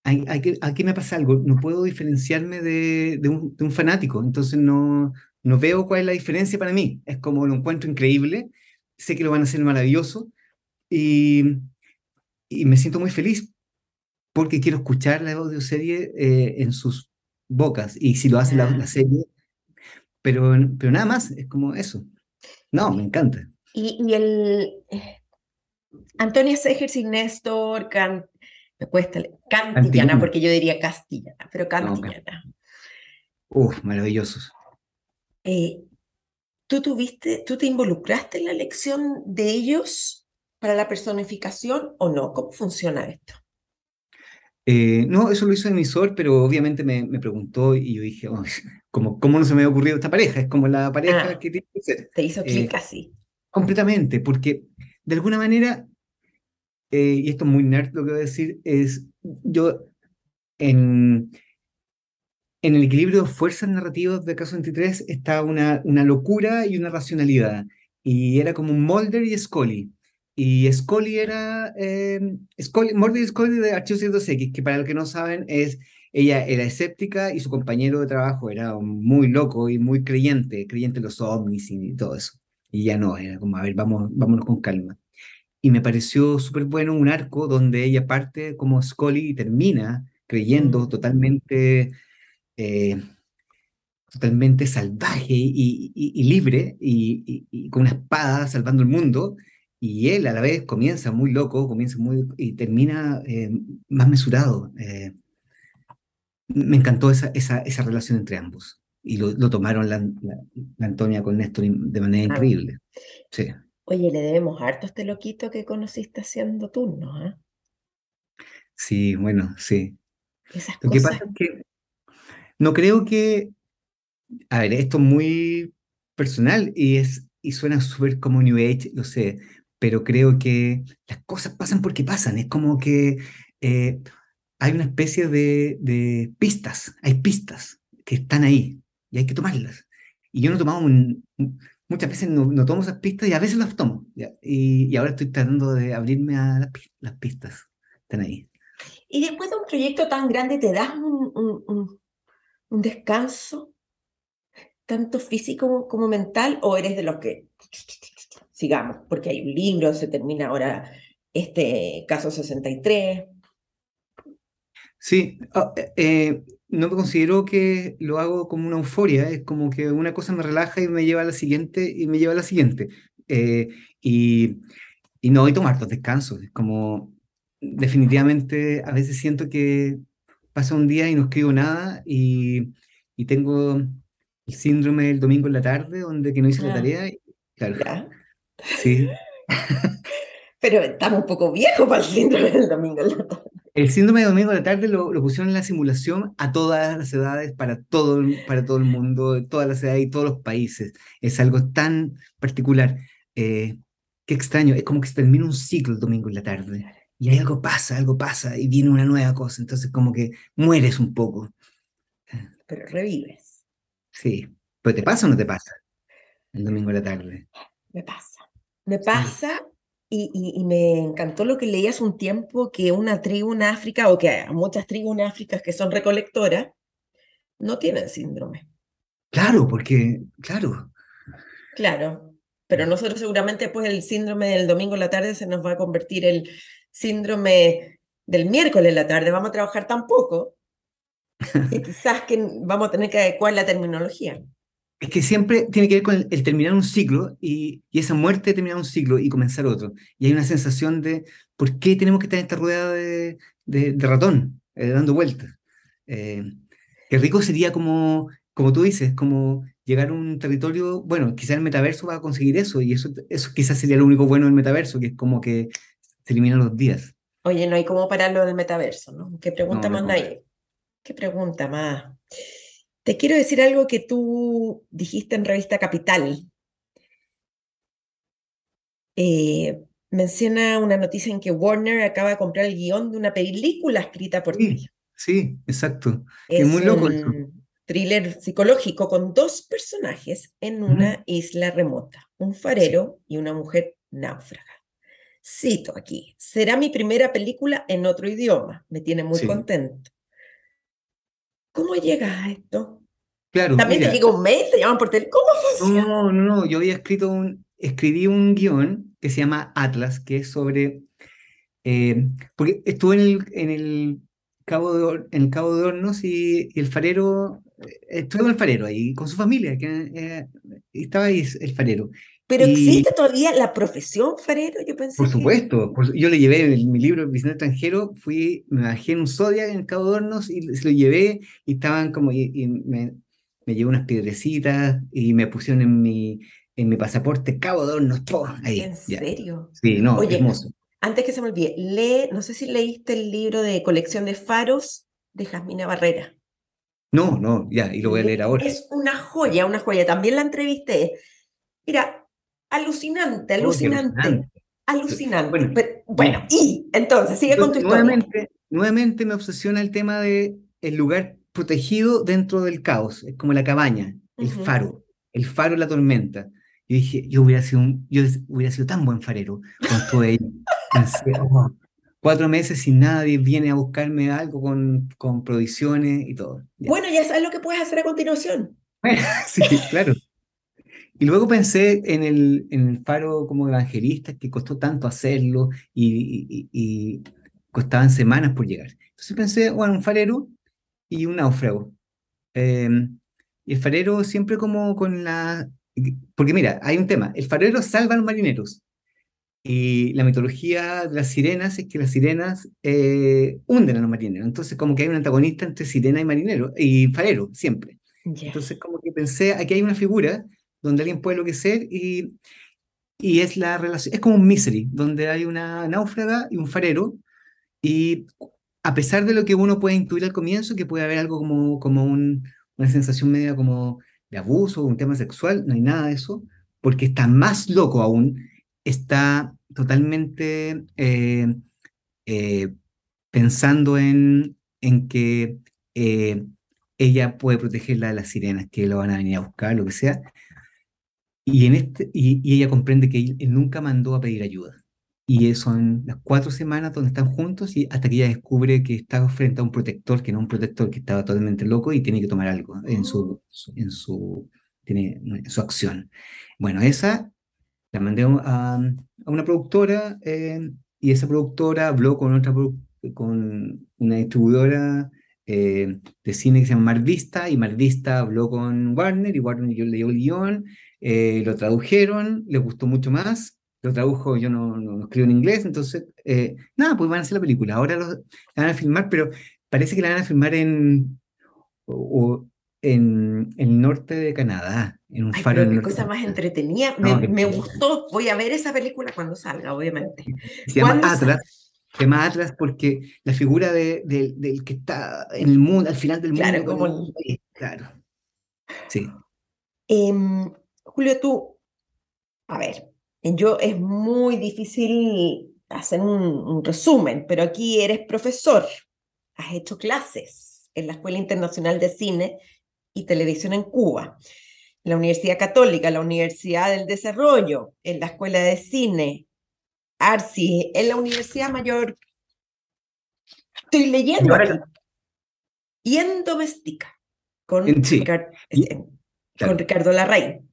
Aquí me pasa algo, no puedo diferenciarme de, de, un, fanático, entonces no, no veo cuál es la diferencia para mí. Es como lo encuentro increíble, sé que lo van a hacer maravilloso y, y me siento muy feliz porque quiero escuchar la audioserie eh, en sus bocas y si lo hace la, la, serie, pero, pero nada más, es como eso. No, me encanta. Y, y el, Antonia Segers y Néstor me cuesta, Cantillana, porque yo diría Castillana, pero Cantillana. Uf, maravillosos. Eh, ¿Tú tuviste, tú te involucraste en la elección de ellos para la personificación o no? ¿Cómo funciona esto? Eh, no, eso lo hizo el emisor, pero obviamente me, me preguntó y yo dije, ¿cómo, ¿cómo, no se me había ocurrido esta pareja? Es como la pareja ah, que tiene que ser. Te hizo clic eh, así. Completamente, porque de alguna manera eh, y esto es muy nerd lo que voy a decir, es yo en, en el equilibrio de fuerzas narrativas de Caso 23 está una, una locura y una racionalidad. Y era como un Mulder y Scully. y Scully era, eh, Scully, Morty Scully de Archivos 102X, que para los que no saben es, ella era escéptica y su compañero de trabajo era muy loco y muy creyente, creyente en los ovnis y todo eso. Y ya no, era como, a ver, vamos, vámonos con calma. Y me pareció súper bueno un arco donde ella parte como Scully y termina creyendo totalmente, eh, totalmente salvaje y, libre y, con una espada salvando el mundo. Y él a la vez comienza muy loco, comienza muy y termina eh, más mesurado. Eh, me encantó esa, esa, esa, relación entre ambos. Y lo, lo tomaron la, la, Antonia con Néstor de manera increíble. Sí. Oye, le debemos harto a este loquito que conociste haciendo turnos, ¿eh? Sí, bueno, sí. Lo que pasa es que no creo que, a ver, esto es muy personal y, es, y suena súper como New Age, lo sé, pero creo que las cosas pasan porque pasan, es como que eh, hay una especie de, de, pistas, hay pistas que están ahí y hay que tomarlas. Y yo no tomaba un, muchas veces no, tomo esas pistas y a veces las tomo. Y, y, ahora estoy tratando de abrirme a las, las pistas, están ahí. Y después de un proyecto tan grande, ¿te das un, un, descanso, tanto físico como mental, o eres de los que sigamos? Porque hay un libro, se termina ahora este caso 63. Sí, ah, eh, no me considero que lo hago como una euforia, es como que una cosa me relaja y me lleva a la siguiente y me lleva a la siguiente. Eh, y, y no a tomar dos descansos, es como definitivamente a veces siento que pasa un día y no escribo nada y, y tengo el síndrome del domingo en la tarde, donde que no hice la ah, tarea. claro. Sí. Pero estamos un poco viejos para el síndrome del domingo en la tarde. El síndrome del domingo en la tarde lo, lo, pusieron en la simulación a todas las edades, para todo, para todo el mundo, todas las edades y todos los países. Es algo tan particular. Eh, qué extraño, es como que se termina un ciclo el domingo en la tarde y ahí algo pasa, algo pasa y viene una nueva cosa, entonces como que mueres un poco. Pero revives. Sí, pero ¿te pasa o no te pasa? El domingo de la tarde. Me pasa. Me pasa y, y, me encantó lo que leí hace un tiempo, que una tribu en África, o que muchas tribus en África que son recolectoras, no tienen síndrome. Claro, porque, claro. Claro, pero nosotros seguramente pues el síndrome del domingo en la tarde se nos va a convertir el síndrome del miércoles en la tarde, vamos a trabajar tan poco que quizás que vamos a tener que adecuar la terminología. Es que siempre tiene que ver con el, terminar un ciclo y, y, esa muerte de terminar un ciclo y comenzar otro. Y hay una sensación de por qué tenemos que estar en esta rueda de, de, ratón, eh, dando vueltas. Eh, qué rico sería como, como tú dices, como llegar a un territorio, bueno, quizás el metaverso va a conseguir eso y eso, eso quizás sería lo único bueno del metaverso, que es como que se eliminan los días. Oye, no hay cómo pararlo del metaverso, ¿no? ¿Qué pregunta más nadie? ¿Qué pregunta más? Te quiero decir algo que tú dijiste en Revista Capital. Eh, menciona una noticia en que Warner acaba de comprar el guion de una película escrita por ti. Sí, exacto. Es, muy loco. Un thriller psicológico con dos personajes en una isla remota, un farero y una mujer náufraga. Cito aquí, será mi primera película en otro idioma, me tiene muy contento. ¿Cómo llegas a esto? Claro. También te llega un mail, te llaman por teléfono. No, no, no, yo había escrito un, escribí un guion que se llama Atlas, que es sobre, eh, porque estuve en el, en el Cabo de, en el Cabo de Hornos y, el farero, eh, estuve con el farero ahí, con su familia, que eh, estaba ahí el farero. Pero existe todavía la profesión farero, yo pensé. Por supuesto, yo le llevé mi libro Visitante extranjero, fui, me bajé en un Zodiac en el Cabo Hornos y se lo llevé y estaban como, y, me, me llevé unas piedrecitas y me pusieron en mi, en mi pasaporte Cabo Hornos, ahí. ¿En serio? Sí, no, hermoso. Antes que se me olvide, lee, no sé si leíste el libro de colección de faros de Jasmina Barrera. No, no, ya, y lo voy a leer ahora. Es una joya, una joya. También la entrevisté. Mira, Alucinante, alucinante. alucinante. Bueno, y entonces, sigue con tu nuevamente, Nuevamente me obsesiona el tema de el lugar protegido dentro del caos. Es como la cabaña, el faro, el faro de la tormenta. Yo dije, yo hubiera sido, un, yo hubiera sido tan buen farero estuve ahí. Pensé, oh, cuatro meses sin nadie viene a buscarme algo con, con provisiones y todo. Ya. Bueno, ya sabes lo que puedes hacer a continuación. sí, claro. Y luego pensé en el, en el faro como evangelista, que costó tanto hacerlo y, y, y costaban semanas por llegar. Entonces pensé, bueno, un farero y un náufrago. Eh, y el farero siempre como con la... Porque mira, hay un tema, el farero salva a los marineros. Y la mitología de las sirenas es que las sirenas eh, hunden a los marineros. Entonces como que hay un antagonista entre sirena y marinero, y farero, siempre. Ya. Entonces como que pensé, aquí hay una figura donde alguien puede enloquecer y, y es la relación, es como un misery, donde hay una náufraga y un farero, y a pesar de lo que uno puede intuir al comienzo, que puede haber algo como, como un, una sensación media como de abuso, un tema sexual, no hay nada de eso, porque está más loco aún, está totalmente eh, eh, pensando en, en que eh, ella puede protegerla de las sirenas que lo van a venir a buscar, lo que sea, y, en este, y, y ella comprende que él, él nunca mandó a pedir ayuda. Y son las cuatro semanas donde están juntos y hasta que ella descubre que está frente a un protector, que no un protector que estaba totalmente loco y tiene que tomar algo en su, en su, tiene, en su acción. Bueno, esa la mandé a, a una productora eh, y esa productora habló con otra con una distribuidora eh, de cine que se llama Marvista y Marvista habló con Warner y Warner yo le dio el guion, eh, lo tradujeron, les gustó mucho más lo tradujo, yo no, no, no escribo en inglés, entonces, eh, nada, pues van a hacer la película. Ahora lo, la van a filmar, pero parece que la van a filmar en, o, en el norte de Canadá, en un Ay, faro. qué cosa más entretenida. No, Me, gustó. Voy a ver esa película cuando salga, obviamente. Se llama ¿Cuándo Atlas. Se llama Atlas porque la figura de, de- del que está en el mundo, al final del Claro, mundo. como el- Claro. Sí. Em, Julio, tú, a ver, yo es muy difícil hacer un, un resumen, pero aquí eres profesor, has hecho clases en la Escuela Internacional de Cine y Televisión en Cuba, en la Universidad Católica, la Universidad del Desarrollo, en la Escuela de Cine, ARCI, en la Universidad Mayor. Estoy leyendo aquí. Y en Doméstica, con, En- sí, Ricar- y- en- claro. con Ricardo Larraín.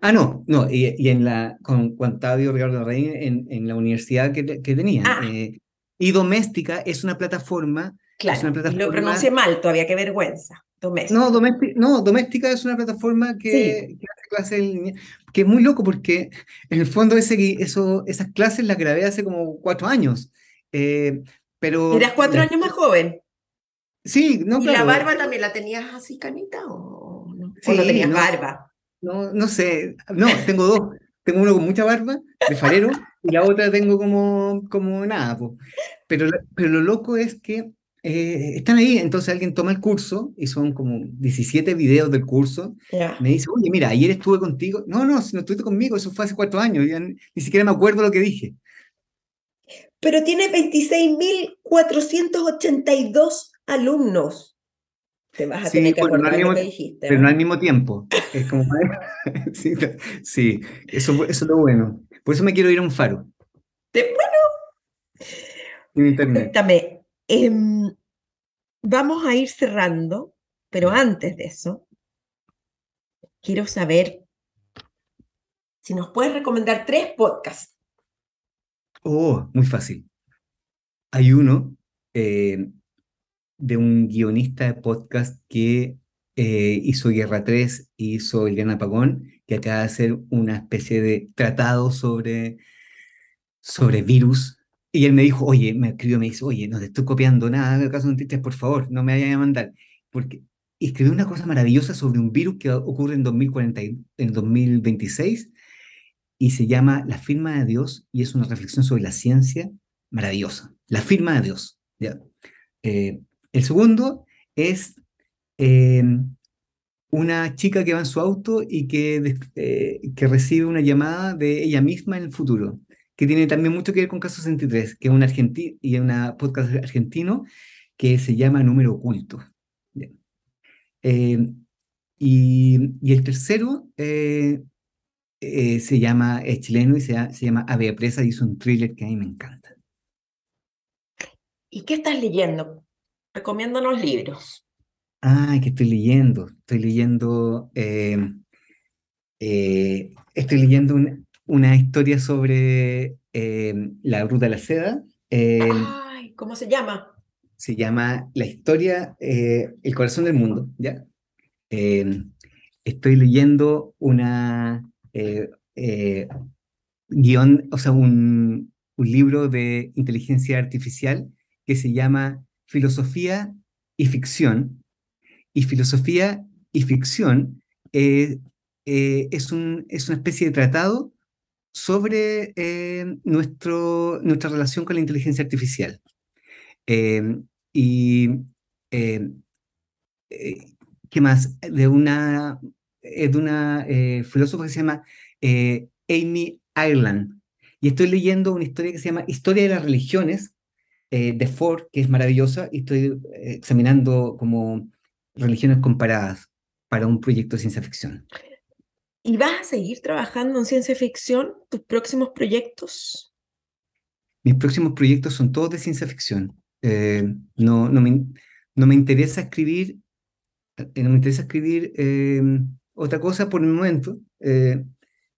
Ah, no, no, y, y en la, con Juan Octavio Ricardo Rey en, en la universidad que, que tenía. Ah. eh, y Doméstica es una plataforma, Claro, una y lo plataforma- pronuncié mal, todavía qué vergüenza. Doméstica. no, Doméstica, no, Doméstica es una plataforma que, que hace clases en línea, que es muy loco porque en el fondo ese, eso, esas clases las grabé hace como cuatro años. eh, pero Eras cuatro la- años más joven. Sí, no, ¿Y la claro, barba también la tenías así canita o no? ¿O no Sí, tenías no. barba? No, no sé, no, tengo dos. Tengo uno con mucha barba, de farero, y la otra tengo como, como nada, po. Pero, pero lo loco es que eh, están ahí, entonces alguien toma el curso, y son como 17 videos del curso, me dice, oye, mira, ayer estuve contigo. No, no, si no estuviste conmigo, eso fue hace cuatro años, ya ni, ni siquiera me acuerdo lo que dije. Pero tiene 26.482 alumnos. Te vas a Sí, tener que bueno, no al lo mismo- que dijiste. Pero ¿no? no al mismo tiempo. Es como, sí, sí, eso, eso es lo bueno. Por eso me quiero ir a un faro, Te- bueno, en internet. cuéntame, em, vamos a ir cerrando, pero antes de eso, quiero saber si nos puedes recomendar tres podcasts. Oh, muy fácil. Hay uno eh, de un guionista de podcast que eh, hizo Guerra 3, hizo Eliana Pagón, que acaba de hacer una especie de tratado sobre, sobre virus. Y él me dijo, oye, me escribió, me dice, oye, no te estoy copiando nada, haga caso en Twitter, por favor, no me vayan a mandar. Porque escribió una cosa maravillosa sobre un virus que ocurre en 2040, y- en 2026 y se llama La firma de Dios y es una reflexión sobre la ciencia maravillosa. La firma de Dios. ¿ya? Eh, el segundo es eh, una chica que va en su auto y que, eh, que recibe una llamada de ella misma en el futuro, que tiene también mucho que ver con Caso 63, que es un y una podcast argentino que se llama Número Oculto. Eh, y, el tercero, se llama, es chileno y se, se llama Ave Presa y es un thriller que a mí me encanta. ¿Y qué estás leyendo? Recomiéndanos libros. Ah, que estoy leyendo. Estoy leyendo, eh, eh, estoy leyendo una historia sobre la ruta de la seda. Ay, ¿cómo se llama? Se llama La historia, El corazón del mundo, ¿ya? estoy leyendo una eh, eh, guion, o sea, un, un, libro de inteligencia artificial que se llama Filosofía y Ficción. Y filosofía y ficción eh, es, un, es, una especie de tratado sobre nuestro, nuestra relación con la inteligencia artificial. y ¿qué más? De una de una eh, filósofa que se llama eh, Amy Ireland. Y estoy leyendo una historia que se llama Historia de las Religiones, eh, de Ford, que es maravillosa, y estoy examinando como religiones comparadas para un proyecto de ciencia ficción. ¿Y vas a seguir trabajando en ciencia ficción? ¿Tus próximos proyectos? Mis próximos proyectos son todos de ciencia ficción. no, no, me, no me interesa escribir, no me interesa escribir otra cosa por el momento. Eh,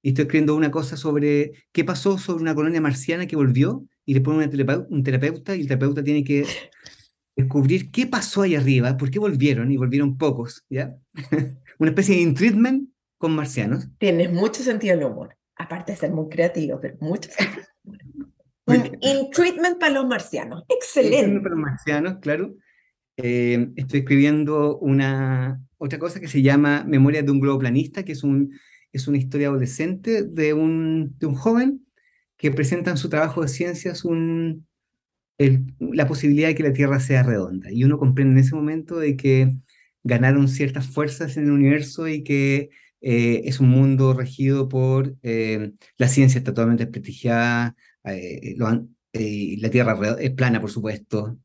y estoy escribiendo una cosa sobre qué pasó sobre una colonia marciana que volvió y le pone un terapeuta y el terapeuta tiene que descubrir qué pasó ahí arriba, por qué volvieron y volvieron pocos, ¿ya? una especie de treatment con marcianos. Tienes mucho sentido del humor, aparte de ser muy creativo, pero mucho Un treatment para los marcianos, excelente. Para los marcianos, claro. Eh, estoy escribiendo una, otra cosa que se llama Memoria de un globo planista, que es, un, es una historia adolescente de un, de un joven que presenta en su trabajo de ciencias un, la posibilidad de que la Tierra sea redonda. Y uno comprende en ese momento de que ganaron ciertas fuerzas en el universo y que eh, es un mundo regido por eh, la ciencia está totalmente desprestigiada, la Tierra es plana, por supuesto,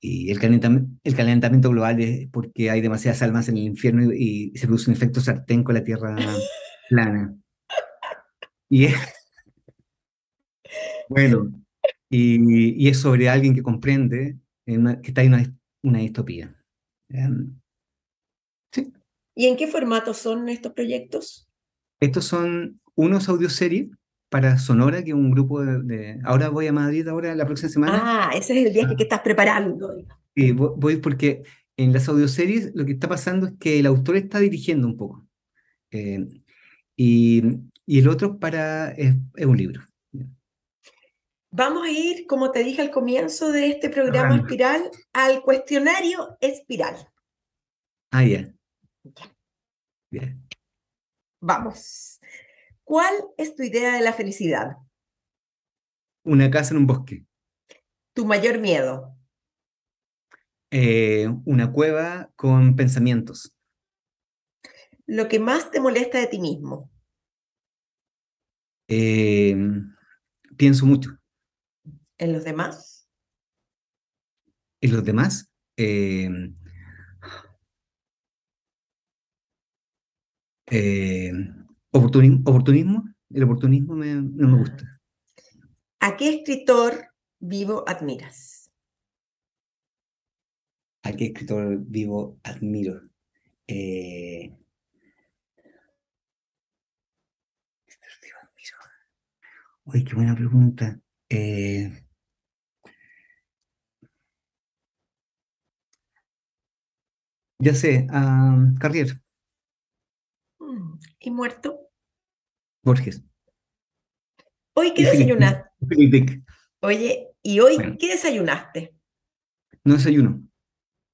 y el calentamiento, el calentamiento global es porque hay demasiadas almas en el infierno y, se produce un efecto sartén con la Tierra plana. Y es, bueno, y, y, es sobre alguien que comprende que está en una, una distopía. Em, sí. ¿Y en qué formato son estos proyectos? Estos son unos audioseries para Sonora, que es un grupo de, Ahora voy a Madrid, ahora la próxima semana. Ah, ese es el viaje que estás preparando. Sí, voy porque en las audioseries lo que está pasando es que el autor está dirigiendo un poco. Eh, y, y, el otro para es, un libro. Vamos a ir, como te dije al comienzo de este programa Espiral, al cuestionario Espiral. Ah, ya. Yeah. Vamos. ¿Cuál es tu idea de la felicidad? Una casa en un bosque. ¿Tu mayor miedo? Eh, una cueva con pensamientos. ¿Lo que más te molesta de ti mismo? Eh, pienso mucho. ¿En los demás? ¿En los demás? Eh, eh Oportunismo, el oportunismo me, no me gusta. ¿A qué escritor vivo admiras? ¿A qué escritor vivo admiro? Eh... Uy, qué buena pregunta. Eh... Ya sé, Carrier. Mm, ¿Y muerto? Borges. ¿Hoy qué desayunaste? Oye, ¿y hoy qué desayunaste? No desayuno.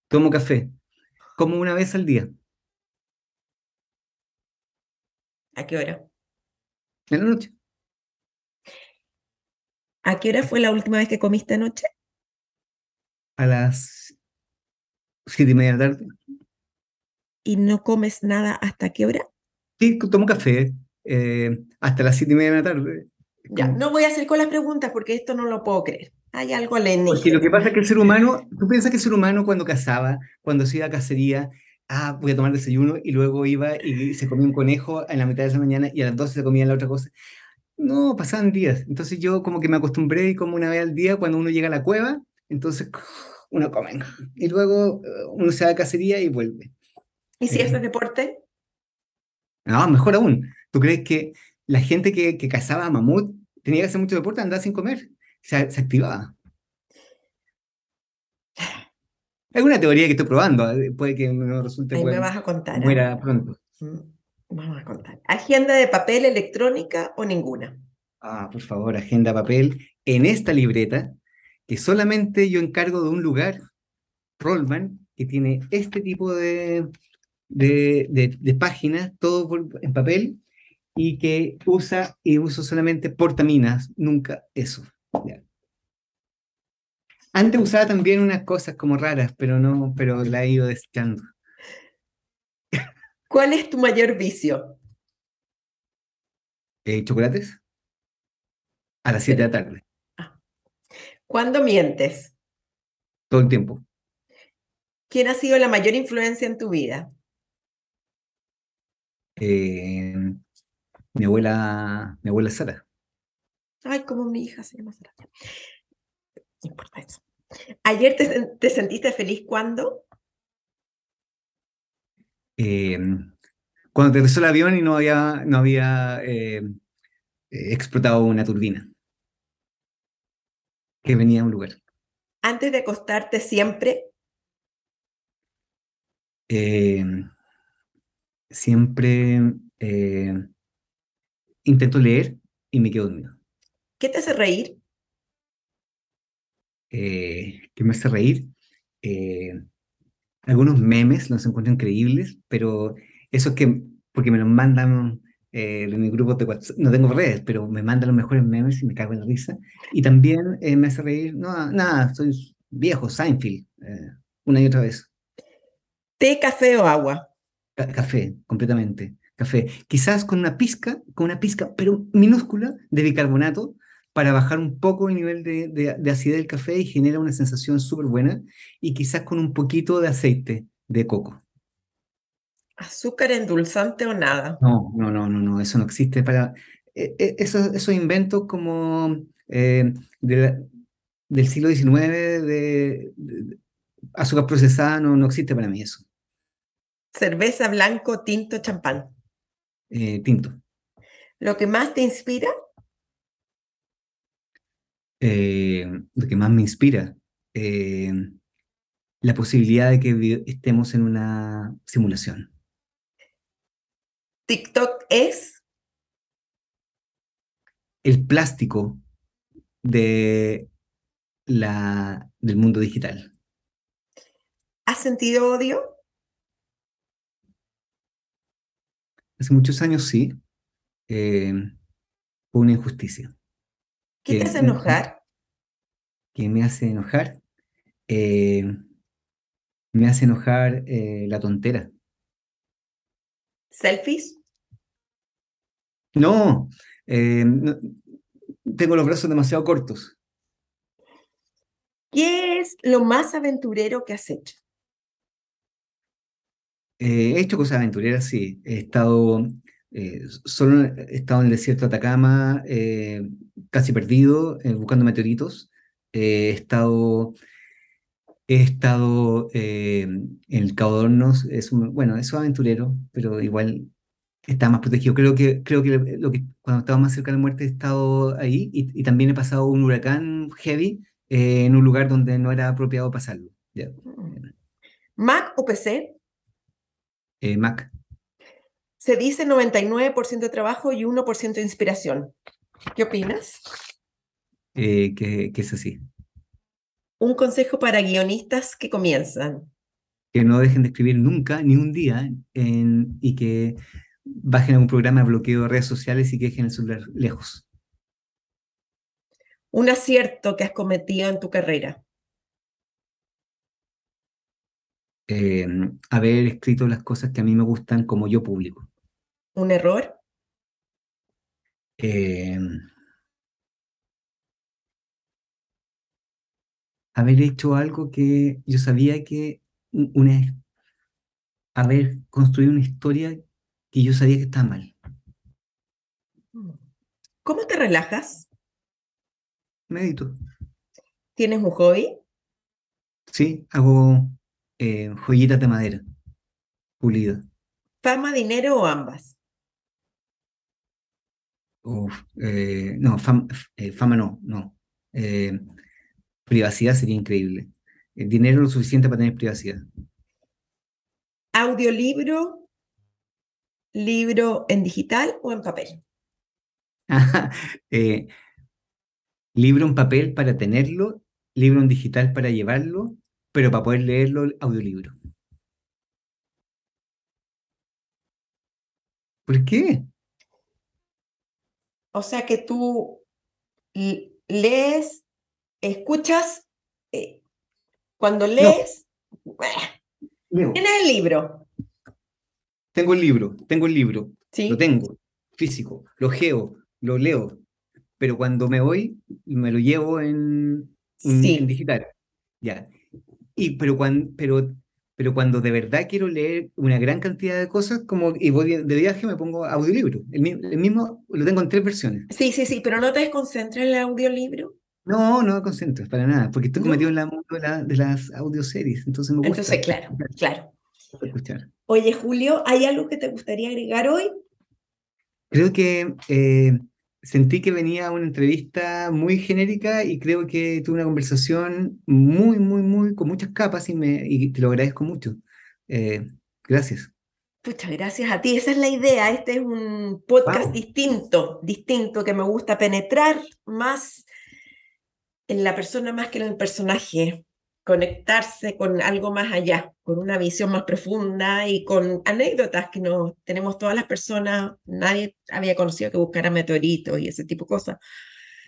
Tomo café. Como una vez al día. ¿A qué hora? En la noche. ¿A qué hora fue la última vez que comiste anoche? A las siete y media de la tarde. ¿Y no comes nada hasta qué hora? Sí, tomo café. Eh, hasta las siete y media de la tarde. Ya, no voy a hacer con las preguntas porque esto no lo puedo creer. Hay algo alienígena. Porque lo que pasa es que el ser humano, tú piensas que el ser humano cuando cazaba, cuando se iba a cacería, ah, voy a tomar desayuno, y luego iba y se comía un conejo en la mitad de esa mañana y a las 12 se comía la otra cosa. No, pasaban días. Entonces yo como que me acostumbré y como una vez al día cuando uno llega a la cueva, entonces uno come. Y luego eh, uno se va a cacería y vuelve. ¿Y si es deporte? No, mejor aún. ¿Tú crees que la gente que, que cazaba a mamut tenía que hacer mucho deporte, andaba sin comer? Se, se activaba. Es una teoría que estoy probando, eh, puede que no resulte Ahí me vas a contar. Muera pronto. Vamos a contar. ¿Agenda de papel electrónica o ninguna? Ah, por favor, agenda papel en esta libreta, que solamente yo encargo de un lugar, Rollman, que tiene este tipo de, de, de, páginas, todo en papel, y que usa y uso solamente portaminas, nunca eso. Antes usaba también unas cosas como raras, pero no, pero la he ido desechando. ¿Cuál es tu mayor vicio? Eh, ¿Chocolates? A las 7 de la tarde. Ah. ¿Cuándo mientes? Todo el tiempo. ¿Quién ha sido la mayor influencia en tu vida? Eh, mi abuela, mi abuela Sara. Ay, como mi hija se llama Sara. No importa eso. ¿Ayer te, te sentiste feliz cuando? Eh, cuando aterrizó el avión y no había, no había eh, eh, explotado una turbina que venía a un lugar. Antes de acostarte siempre. siempre intento leer y me quedo dormido. ¿Qué te hace reír? ¿Qué me hace reír? Algunos memes los encuentro increíbles, pero eso es que, porque me los mandan eh, de mi grupo de WhatsApp, no tengo redes, pero me mandan los mejores memes y me cago en la risa. Y también eh, me hace reír, no, nada, soy viejo, Seinfeld, eh, una y otra vez. ¿Té, café o agua? café, completamente, café. Quizás con una pizca, con una pizca, pero minúscula, de bicarbonato, para bajar un poco el nivel de, de, acidez del café y genera una sensación súper buena y quizás con un poquito de aceite de coco. ¿Azúcar endulzante o nada? No, no, no, no, no eso no existe para... Eh, eh, esos, inventos como eh, del siglo XIX de, azúcar procesada no, no existe para mí eso. ¿Cerveza, blanco, tinto, champán? tinto. ¿Lo que más te inspira? Eh, lo que más me inspira, eh, la posibilidad de que estemos en una simulación. TikTok es el plástico de la, del mundo digital. ¿Has sentido odio? Hace muchos años sí. Eh, fue una injusticia. ¿Qué te hace enojar? ¿Qué me hace enojar? Eh, me hace enojar eh, la tontera. ¿Selfies? No, eh, no, tengo los brazos demasiado cortos. ¿Qué es lo más aventurero que has hecho? he hecho cosas aventureras, sí. He estado eh, solo he estado en el desierto de Atacama, eh, casi perdido, eh, buscando meteoritos. he estado, he estado en el Cabo de Hornos, es bueno, es aventurero, pero igual está más protegido. Creo que, creo que, lo que cuando estaba más cerca de la muerte he estado ahí y, también he pasado un huracán heavy en un lugar donde no era apropiado pasarlo. Mm. ¿Mac o PC? Mac. Se dice 99% de trabajo y 1% de inspiración. ¿Qué opinas? Eh, que, es así. Un consejo para guionistas que comienzan. Que no dejen de escribir nunca, ni un día, y que bajen a un programa de bloqueo de redes sociales y que dejen el celular lejos. Un acierto que has cometido en tu carrera. Eh, haber escrito las cosas que a mí me gustan como yo publico. ¿Un error? Em, haber hecho algo que yo sabía que una, haber construido una historia que yo sabía que estaba mal. ¿Cómo te relajas? Medito. ¿Tienes un hobby? Sí, hago eh, joyitas de madera, pulidas. ¿Fama, dinero o ambas? Uf, eh, no, fam- eh, fama no, no. Eh, privacidad sería increíble. El dinero lo suficiente para tener privacidad. ¿Audiolibro, libro en digital o en papel? Libro en papel para tenerlo, libro en digital para llevarlo, pero para poder leerlo, audiolibro. ¿Por qué? O sea que tú lees, escuchas, eh, cuando lees, Leo. tienes el libro, Tengo el libro, tengo el libro, ¿sí? lo tengo, físico, lo geo, lo leo, pero cuando me voy, me lo llevo en, en- Sí. en digital. Ya. Y, pero, cuando, pero, pero cuando de verdad quiero leer una gran cantidad de cosas, como y voy de viaje, me pongo audiolibro. El, mi- el mismo lo tengo en tres versiones. Sí, sí, sí, pero no te desconcentres en el audiolibro. No, no me concentro para nada, porque estoy ¿No? metido en la mundo la- de las audioseries, entonces me gusta Entonces, claro, claro. escuchar. Oye, Julio, ¿hay algo que te gustaría agregar hoy? Creo que eh, sentí que venía una entrevista muy genérica y creo que tuve una conversación muy, muy, muy, con muchas capas y, me, y te lo agradezco mucho. Eh, gracias. Muchas gracias a ti. Esa es la idea. Este es un podcast Wow. distinto, distinto, que me gusta penetrar más en la persona más que en el personaje, conectarse con algo más allá, con una visión más profunda y con anécdotas que nos tenemos todas las personas. Nadie había conocido que buscara meteoritos y ese tipo de cosas.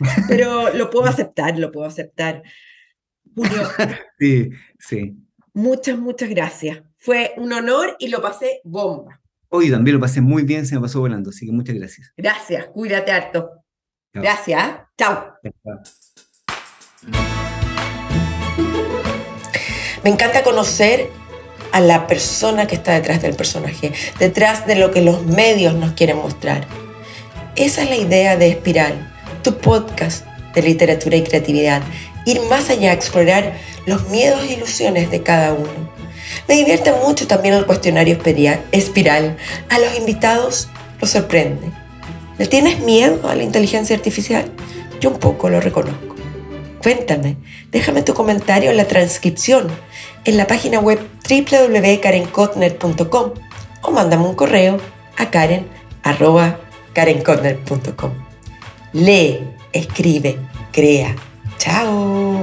Pero lo puedo aceptar, lo puedo aceptar. Julio, Sí, sí. muchas, muchas gracias. Fue un honor y lo pasé bomba. Hoy también lo pasé muy bien, se me pasó volando, así que muchas gracias. Gracias, cuídate harto. Chao. Gracias, ¿ah? chao. Chao. Me encanta conocer a la persona que está detrás del personaje, detrás de lo que los medios nos quieren mostrar. Esa es la idea de Espiral, tu podcast de literatura y creatividad. Ir más allá, explorar los miedos e ilusiones de cada uno. Me divierte mucho también el cuestionario Espiral. A los invitados los sorprende. ¿Le tienes miedo a la inteligencia artificial? Yo un poco lo reconozco. Cuéntame, déjame tu comentario en la transcripción en la página web www.karenkotner.com o mándame un correo a karen.karenkotner.com. Lee, escribe, crea. Chao.